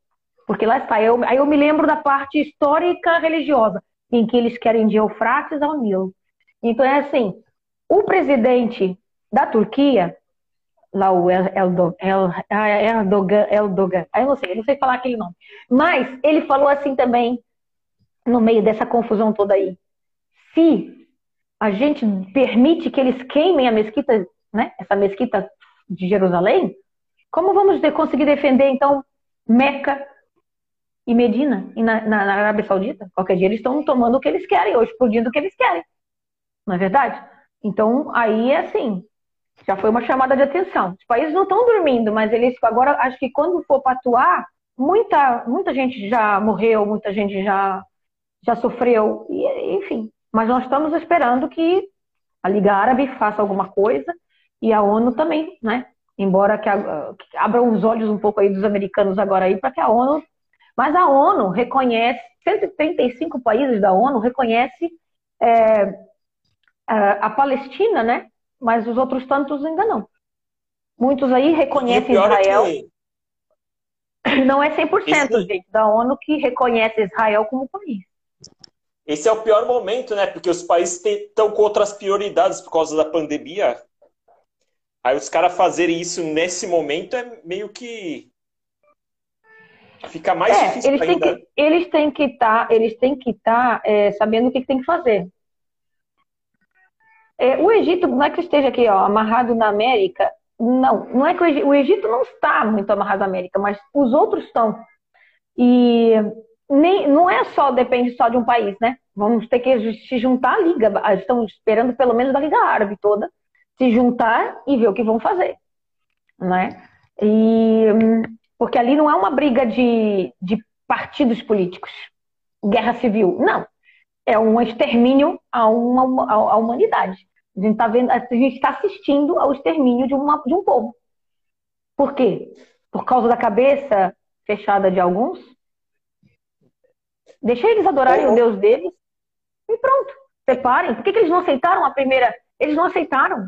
Porque lá está, eu, aí eu me lembro da parte histórica religiosa, em que eles querem de Eufrates ao Nilo. Então é assim, o presidente da Turquia, lá o Erdogan, Erdogan, Erdogan, eu não sei, eu não sei falar aquele nome, mas ele falou assim também, no meio dessa confusão toda aí, se a gente permite que eles queimem a mesquita, né? Essa mesquita de Jerusalém, como vamos conseguir defender então Meca e Medina e na, na, na, Arábia Saudita? Qualquer dia eles estão tomando o que eles querem, ou explodindo o que eles querem. Não é verdade? Então, aí é assim, já foi uma chamada de atenção. Os países não estão dormindo, mas eles agora, acho que quando for para atuar, muita, muita gente já morreu, muita gente já, já sofreu, e, enfim, mas nós estamos esperando que a Liga Árabe faça alguma coisa e a ONU também, né? Embora que, que abram os olhos um pouco aí dos americanos agora aí para que a ONU, mas a ONU reconhece, 135 países da ONU reconhece é, a Palestina, né? Mas os outros tantos ainda não. Muitos aí reconhecem é Israel. É. Não é 100%, Esse... gente, da ONU que reconhece Israel como país. Esse é o pior momento, né? Porque os países estão com outras prioridades por causa da pandemia. Aí os caras fazerem isso nesse momento é meio que fica mais é, difícil eles ainda. Têm que, eles têm que estar, tá, estar tá, é, sabendo o que, que, tem que fazer. É, o Egito não é que esteja aqui, ó, amarrado na América. Não, não é que o Egito, o Egito não está muito amarrado na América, mas os outros estão. E nem, não é só, depende só de um país, né? Vamos ter que se juntar à Liga. Estão esperando pelo menos da Liga Árabe toda se juntar e ver o que vão fazer, né? E, porque ali não é uma briga de, de partidos políticos, guerra civil, não. É um extermínio a, uma, a humanidade. A gente está tá assistindo ao extermínio de, uma, de um povo. Por quê? Por causa da cabeça fechada de alguns? Deixa eles adorarem o Deus deles e pronto. Separem. Por que, que eles não aceitaram a primeira? Eles não aceitaram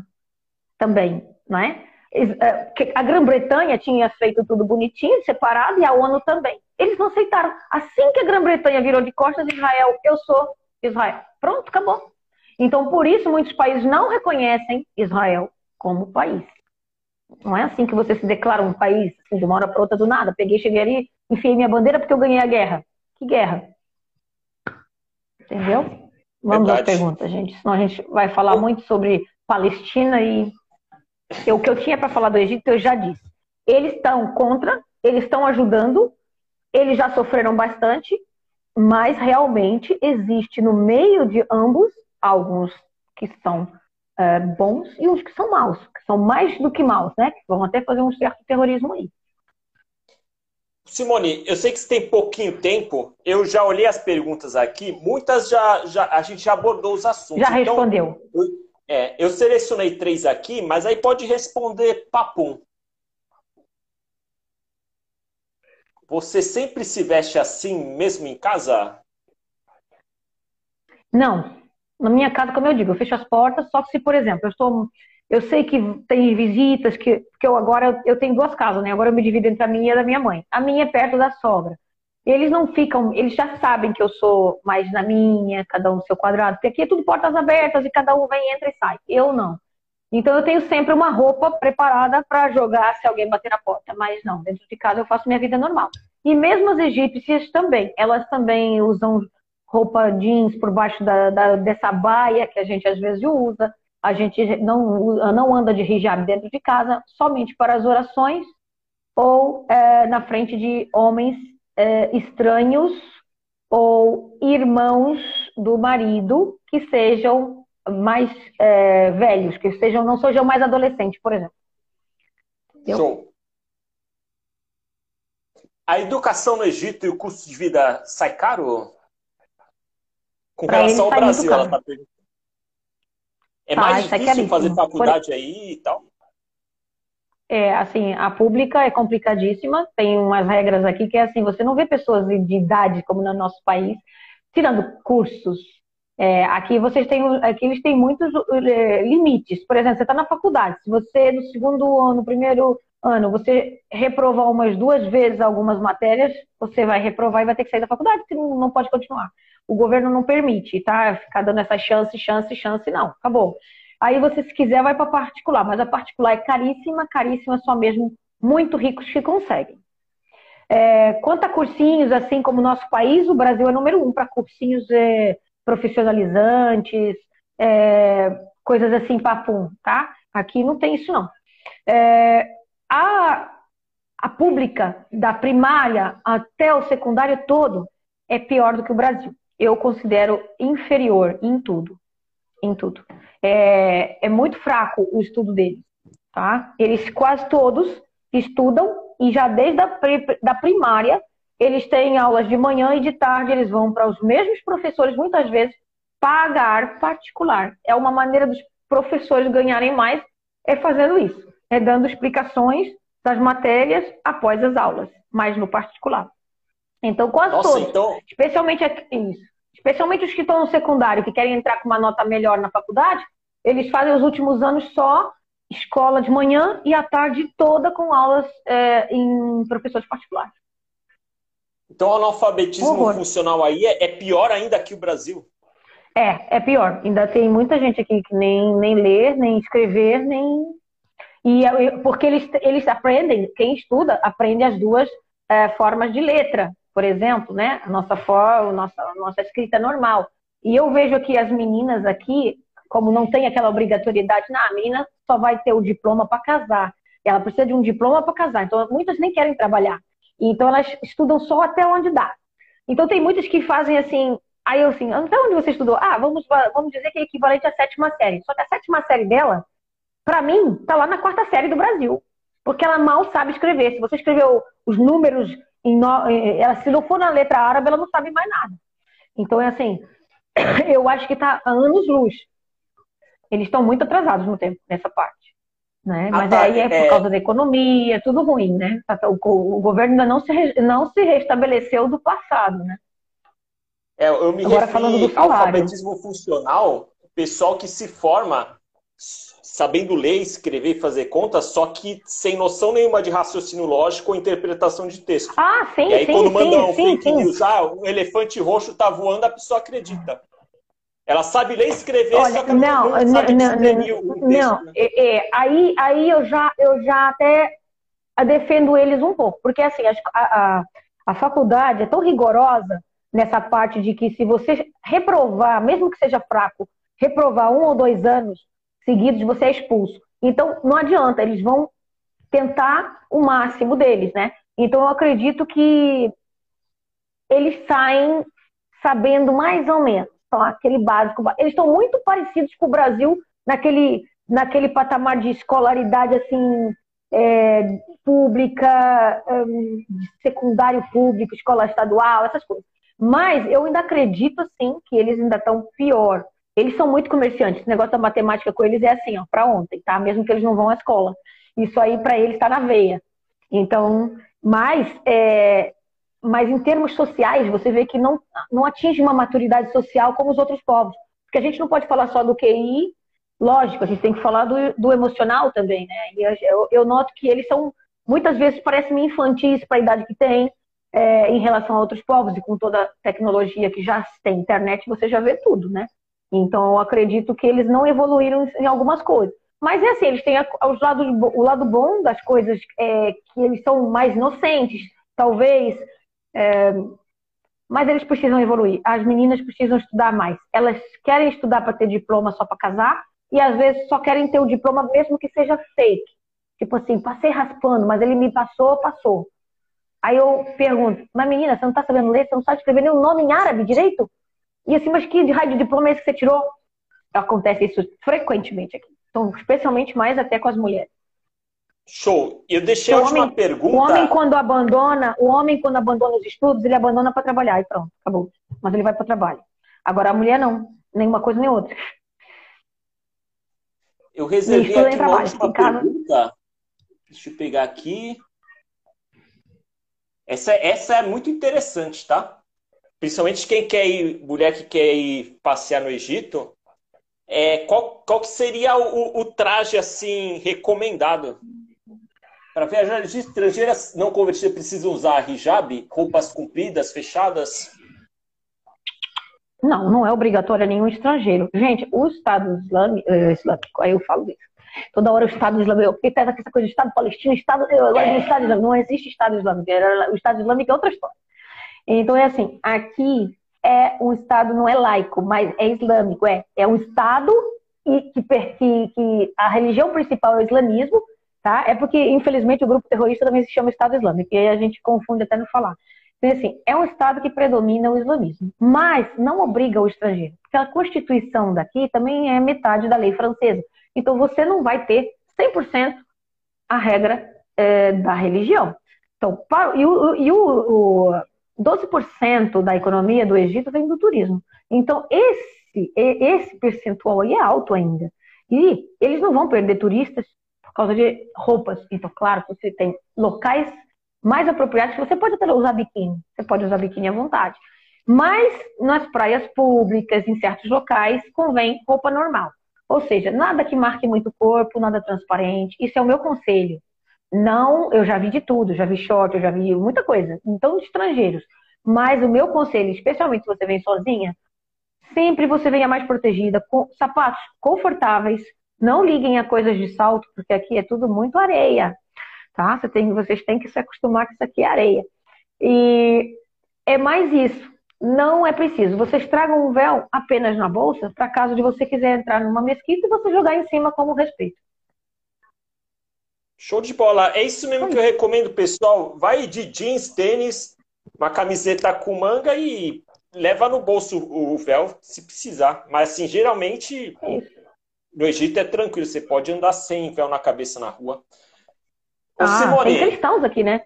também, não é? é, a Grã-Bretanha tinha feito tudo bonitinho, separado, e a ONU também. Eles não aceitaram. Assim que a Grã-Bretanha virou de costas, Israel, eu sou Israel. Pronto, acabou. Então, por isso, muitos países não reconhecem Israel como país. Não é assim que você se declara um país, assim, de uma hora para outra, do nada. Peguei, cheguei ali, enfiei minha bandeira porque eu ganhei a guerra. Que guerra? Entendeu? Vamos Verdade. às perguntas, gente. Senão a gente vai falar muito sobre Palestina e o que eu tinha para falar do Egito eu já disse. Eles estão contra, eles estão ajudando, eles já sofreram bastante, mas realmente existe no meio de ambos alguns que são é, bons e uns que são maus, que são mais do que maus, né? Que vão até fazer um certo terrorismo aí. Simone, eu sei que você tem pouquinho tempo, eu já olhei as perguntas aqui, muitas já, já a gente já abordou os assuntos. Já então, respondeu. Eu, é, eu selecionei três aqui, mas aí pode responder papum. Você sempre se veste assim, mesmo em casa? Não. Na minha casa, como eu digo, eu fecho as portas, só se, por exemplo, eu estou. Eu sei que tem visitas, que, que eu agora eu tenho duas casas, né? Agora eu me divido entre a minha e a da minha mãe. A minha é perto da sogra. Eles não ficam, eles já sabem que eu sou mais na minha, cada um no seu quadrado, porque aqui é tudo portas abertas e cada um vem, entra e sai. Eu não. Então eu tenho sempre uma roupa preparada para jogar se alguém bater na porta, mas não, dentro de casa eu faço minha vida normal. E mesmo as egípcias também, elas também usam roupa jeans por baixo da, da, dessa baia que a gente às vezes usa. A gente não, não anda de hijab dentro de casa, somente para as orações ou é, na frente de homens é, estranhos ou irmãos do marido que sejam mais é, velhos, que sejam, não sejam mais adolescentes, por exemplo. Entendeu? Show. A educação no Egito e o custo de vida sai caro? Com pra relação ao Brasil, ela está. É mais difícil fazer faculdade por... aí e tal? É, assim, a pública é complicadíssima, tem umas regras aqui que é assim, você não vê pessoas de idade como no nosso país, tirando cursos. É, aqui vocês têm, aqui eles têm muitos é, limites. Por exemplo, você está na faculdade, se você no segundo ano, no primeiro ano, você reprovar umas duas vezes algumas matérias, você vai reprovar e vai ter que sair da faculdade, porque não, não pode continuar. O governo não permite, tá? Ficar dando essa chance, chance, chance, não. Acabou. Aí você, se quiser, vai para particular, mas a particular é caríssima, caríssima só mesmo muito ricos que conseguem. É, quanto a cursinhos, assim como o nosso país, o Brasil é número um para cursinhos é, profissionalizantes, é, coisas assim, papum, tá? Aqui não tem isso, não. É, a, a pública, da primária até o secundário todo, é pior do que o Brasil. Eu considero inferior em tudo. Em tudo é, é muito fraco o estudo deles, tá? Eles quase todos estudam e já desde a da primária eles têm aulas de manhã e de tarde, eles vão para os mesmos professores, muitas vezes, pagar particular. É uma maneira dos professores ganharem mais, é fazendo isso, é dando explicações das matérias após as aulas, mas no particular. Então, quase Nossa, todos, então... especialmente isso. Especialmente os que estão no secundário, que querem entrar com uma nota melhor na faculdade, eles fazem os últimos anos só escola de manhã e a tarde toda com aulas é, em professores particulares. Então o analfabetismo Horror. funcional aí é, é, pior ainda que o Brasil? É, é pior. Ainda tem muita gente aqui que nem, nem ler, nem escrever, nem. E, porque eles, eles aprendem, quem estuda, aprende as duas é, formas de letra por exemplo, né? A nossa forma, nossa, a nossa escrita normal. E eu vejo aqui as meninas aqui, como não tem aquela obrigatoriedade, na a menina só vai ter o diploma para casar. Ela precisa de um diploma para casar. Então, muitas nem querem trabalhar. Então, elas estudam só até onde dá. Então, tem muitas que fazem assim. Aí eu assim, até onde você estudou? Ah, vamos, vamos dizer que é equivalente à sétima série. Só que a sétima série dela, para mim, tá lá na quarta série do Brasil. Porque ela mal sabe escrever. Se você escreveu os números no... ela, se não for na letra árabe, ela não sabe mais nada. Então é assim, eu acho que está anos luz. Eles estão muito atrasados no tempo nessa parte. Né? Mas ah, aí é por é... causa da economia, é tudo ruim, né? O, o governo ainda não se, não se restabeleceu do passado, né? É, eu me Agora, referi falando do salário. alfabetismo funcional, pessoal que se forma sabendo ler, escrever e fazer contas, só que sem noção nenhuma de raciocínio lógico ou interpretação de texto. Ah, sim, E aí, sim, quando manda sim, um fake news, ah, um elefante roxo tá voando, a pessoa acredita. Ela sabe ler e escrever, Olha, só que ela não, não, não, sabe não, discernir o texto. não, né? é, é, aí, aí eu já, eu já até defendo eles um pouco, porque assim, a, a, a faculdade é tão rigorosa nessa parte de que se você reprovar, mesmo que seja fraco, reprovar um ou dois anos seguidos, você é expulso. Então, não adianta, eles vão tentar o máximo deles, né? Então, eu acredito que eles saem sabendo mais ou menos, aquele básico. Eles estão muito parecidos com o Brasil naquele, naquele patamar de escolaridade assim é, pública, hum, secundário público, escola estadual, essas coisas. Mas eu ainda acredito assim que eles ainda estão pior. Eles são muito comerciantes. Esse negócio da matemática com eles é assim, ó, para ontem, tá? Mesmo que eles não vão à escola. Isso aí para eles está na veia. Então, mas é, mas em termos sociais, você vê que não, não atinge uma maturidade social como os outros povos. Porque a gente não pode falar só do QI, lógico, a gente tem que falar do, do emocional também, né? E eu, eu noto que eles são, muitas vezes, parecem infantis para a idade que têm, é, em relação a outros povos, e com toda a tecnologia que já tem internet, você já vê tudo, né? Então, eu acredito que eles não evoluíram em algumas coisas. Mas é assim, eles têm os lados, o lado bom das coisas, é, que eles são mais inocentes, talvez, mas eles precisam evoluir. As meninas precisam estudar mais. Elas querem estudar para ter diploma só para casar e às vezes só querem ter o diploma mesmo que seja fake. Tipo assim, passei raspando, mas ele me passou, passou. Aí eu pergunto, mas menina, você não tá sabendo ler? Você não sabe escrever nem o nome em árabe direito? E assim, mas que raio de diploma é esse que você tirou? Acontece isso frequentemente aqui. Então, especialmente mais até com as mulheres. Show. Eu deixei O a última homem- pergunta. O homem, quando abandona, o homem, quando abandona os estudos, ele abandona para trabalhar e pronto, acabou. Mas ele vai para o trabalho. Agora a mulher não, nenhuma coisa nem outra. Eu reservei aqui uma trabalho, última pergunta. Deixa eu pegar aqui. Essa, essa é muito interessante, tá? Principalmente quem quer ir, mulher que quer ir passear no Egito, é, qual, qual que seria o, o traje assim recomendado? Para viajantes estrangeiras não convertidas precisam usar hijab, roupas compridas, fechadas? Não, não é obrigatório a nenhum estrangeiro. Gente, o Estado Islâmico, eh, islâmico aí eu falo isso. Toda hora o Estado Islâmico, porque tá essa coisa de Estado Palestino, Estado, eu Estado Islâmico. Não existe Estado Islâmico. O Estado Islâmico é outra história. Então é assim, aqui é um Estado, não é laico, mas é islâmico. É, é um Estado que, que, que a religião principal é o islamismo, tá? É porque, infelizmente, o grupo terrorista também se chama Estado Islâmico, e aí a gente confunde até no falar. Então, assim, é um Estado que predomina o islamismo, mas não obriga o estrangeiro, porque a Constituição daqui também é metade da lei francesa. Então, você não vai ter 100% a regra eh, da religião. Então, para- e o, e o, o 12% da economia do Egito vem do turismo. Então, esse, esse percentual aí é alto ainda. E eles não vão perder turistas por causa de roupas. Então, claro, você tem locais mais apropriados que você pode até usar biquíni. Você pode usar biquíni à vontade. Mas nas praias públicas, em certos locais, convém roupa normal. Ou seja, nada que marque muito o corpo, nada transparente. Isso é o meu conselho. Não, eu já vi de tudo, já vi short, eu já vi muita coisa. Então, estrangeiros. Mas o meu conselho, especialmente se você vem sozinha, sempre você venha mais protegida, com sapatos confortáveis. Não liguem a coisas de salto, porque aqui é tudo muito areia, tá? Você tem, vocês têm que se acostumar que isso aqui é areia. E é mais isso. Não é preciso. Vocês tragam um véu apenas na bolsa, para caso de você quiser entrar numa mesquita e você jogar em cima como respeito. Show de bola. É isso mesmo que eu recomendo, pessoal. Vai de jeans, tênis, uma camiseta com manga e leva no bolso o véu se precisar. Mas assim, geralmente É isso. No Egito é tranquilo, você pode andar sem véu na cabeça na rua. Ô, Ah, Simone, tem cristãos aqui, né?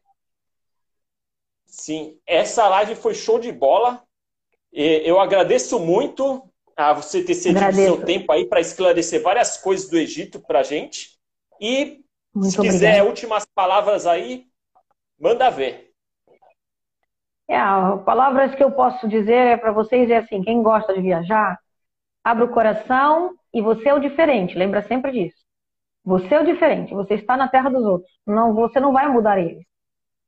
sim, essa live foi show de bola. Eu agradeço muito a você ter cedido seu tempo aí para esclarecer várias coisas do Egito para gente. E Muito se quiser últimas palavras aí, manda ver. É, as palavras que eu posso dizer para vocês é assim: quem gosta de viajar, abre o coração e você é o diferente. Lembra sempre disso. Você é o diferente, você está na terra dos outros. Não, você não vai mudar eles.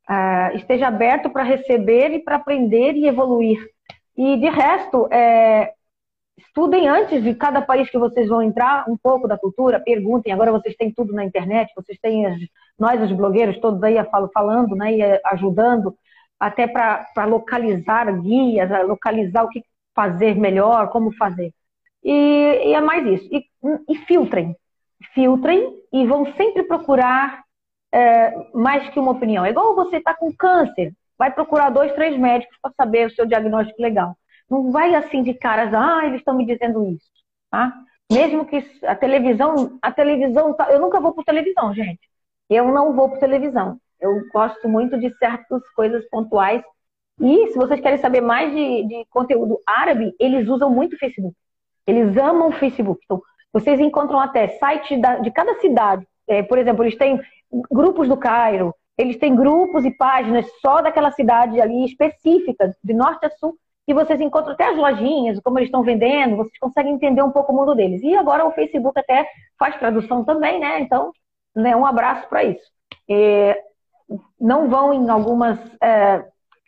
Uh, esteja aberto para receber e para aprender e evoluir. E de resto, é, estudem antes de cada país que vocês vão entrar um pouco da cultura, perguntem. Agora vocês têm tudo na internet, vocês têm as, nós, os blogueiros, todos aí falando, né, e ajudando, até para localizar guias, localizar o que fazer melhor, como fazer. E, e é mais isso. E, e, filtrem. Filtrem e vão sempre procurar é, mais que uma opinião. É igual você está com câncer, vai procurar dois, três médicos para saber o seu diagnóstico legal. Não vai assim de caras, ah, eles estão me dizendo isso, tá? Mesmo que a televisão, a televisão, tá... eu nunca vou por televisão, gente. Eu não vou por televisão. Eu gosto muito de certas coisas pontuais. E se vocês querem saber mais de, de conteúdo árabe, eles usam muito o Facebook. Eles amam o Facebook. Então, vocês encontram até site da, de cada cidade. É, por exemplo, eles têm grupos do Cairo, eles têm grupos e páginas só daquela cidade ali específica, de norte a sul, e vocês encontram até as lojinhas, como eles estão vendendo, vocês conseguem entender um pouco o mundo deles. E agora o Facebook até faz tradução também, né? Então, né, um abraço para isso. É, não vão em algumas, é,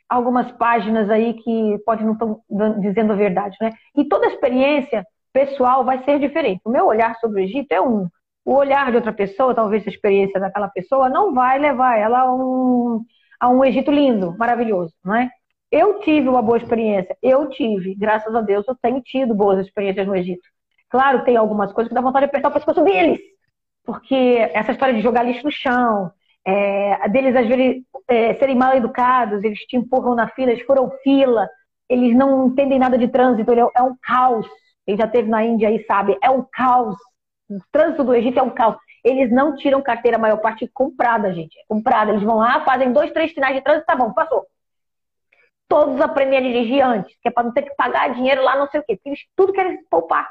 algumas páginas aí que pode não estão dizendo a verdade, né? E toda experiência pessoal vai ser diferente. O meu olhar sobre o Egito é um. O olhar de outra pessoa, talvez a experiência daquela pessoa, não vai levar ela a um, a um Egito lindo, maravilhoso, não é? Eu tive uma boa experiência, eu tive, graças a Deus, eu tenho tido boas experiências no Egito. Claro, tem algumas coisas que dá vontade de apertar o pescoço deles, porque essa história de jogar lixo no chão, é, deles às vezes é, serem mal educados, eles te empurram na fila, eles foram fila, eles não entendem nada de trânsito, é, é um caos. Quem já esteve na Índia aí sabe, é um caos. O trânsito do Egito é um caos. Eles não tiram carteira, a maior parte comprada, gente. É comprada. Eles vão lá, fazem dois, três sinais de trânsito, tá bom, passou todos aprendem a dirigir antes, que é para não ter que pagar dinheiro lá, não sei o quê. Porque eles tudo querem poupar.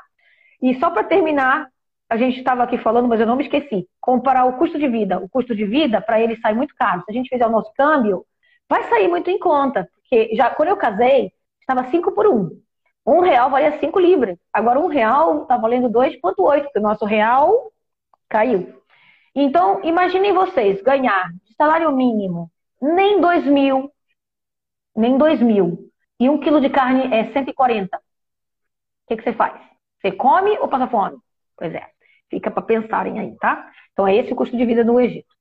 E só para terminar, a gente estava aqui falando, mas eu não me esqueci. Comparar o custo de vida. O custo de vida, para ele, sai muito caro. Se a gente fizer o nosso câmbio, vai sair muito em conta. Porque já quando eu casei, estava 5 por 1. Um. um real valia 5 libras. Agora um real está valendo 2,8, porque o nosso real caiu. Então, imaginem vocês ganhar salário mínimo nem 2 mil, nem 2 mil. E um quilo de carne é 140. O que, que você faz? Você come ou passa fome? Pois é. Fica para pensarem aí, tá? Então é esse o custo de vida no Egito.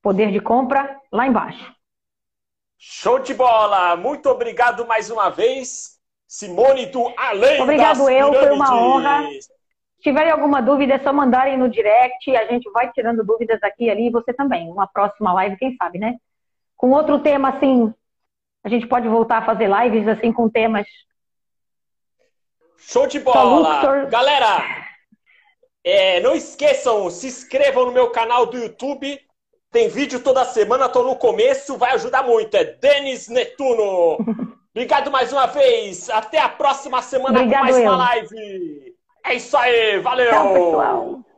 Poder de compra lá embaixo. Show de bola! Muito obrigado mais uma vez, Simone do Além Obrigado eu, foi uma honra. Se tiverem alguma dúvida, é só mandarem no direct. A gente vai tirando dúvidas aqui e ali. E você também. Uma próxima live, quem sabe, né? Com outro tema, assim, a gente pode voltar a fazer lives assim com temas. Show de bola! Galera, é, não esqueçam, se inscrevam no meu canal do YouTube. Tem vídeo toda semana, tô no começo, vai ajudar muito. É Denis Netuno. Obrigado mais uma vez. Até a próxima semana Obrigado com mais eu. uma live. É isso aí, valeu! Tchau, pessoal.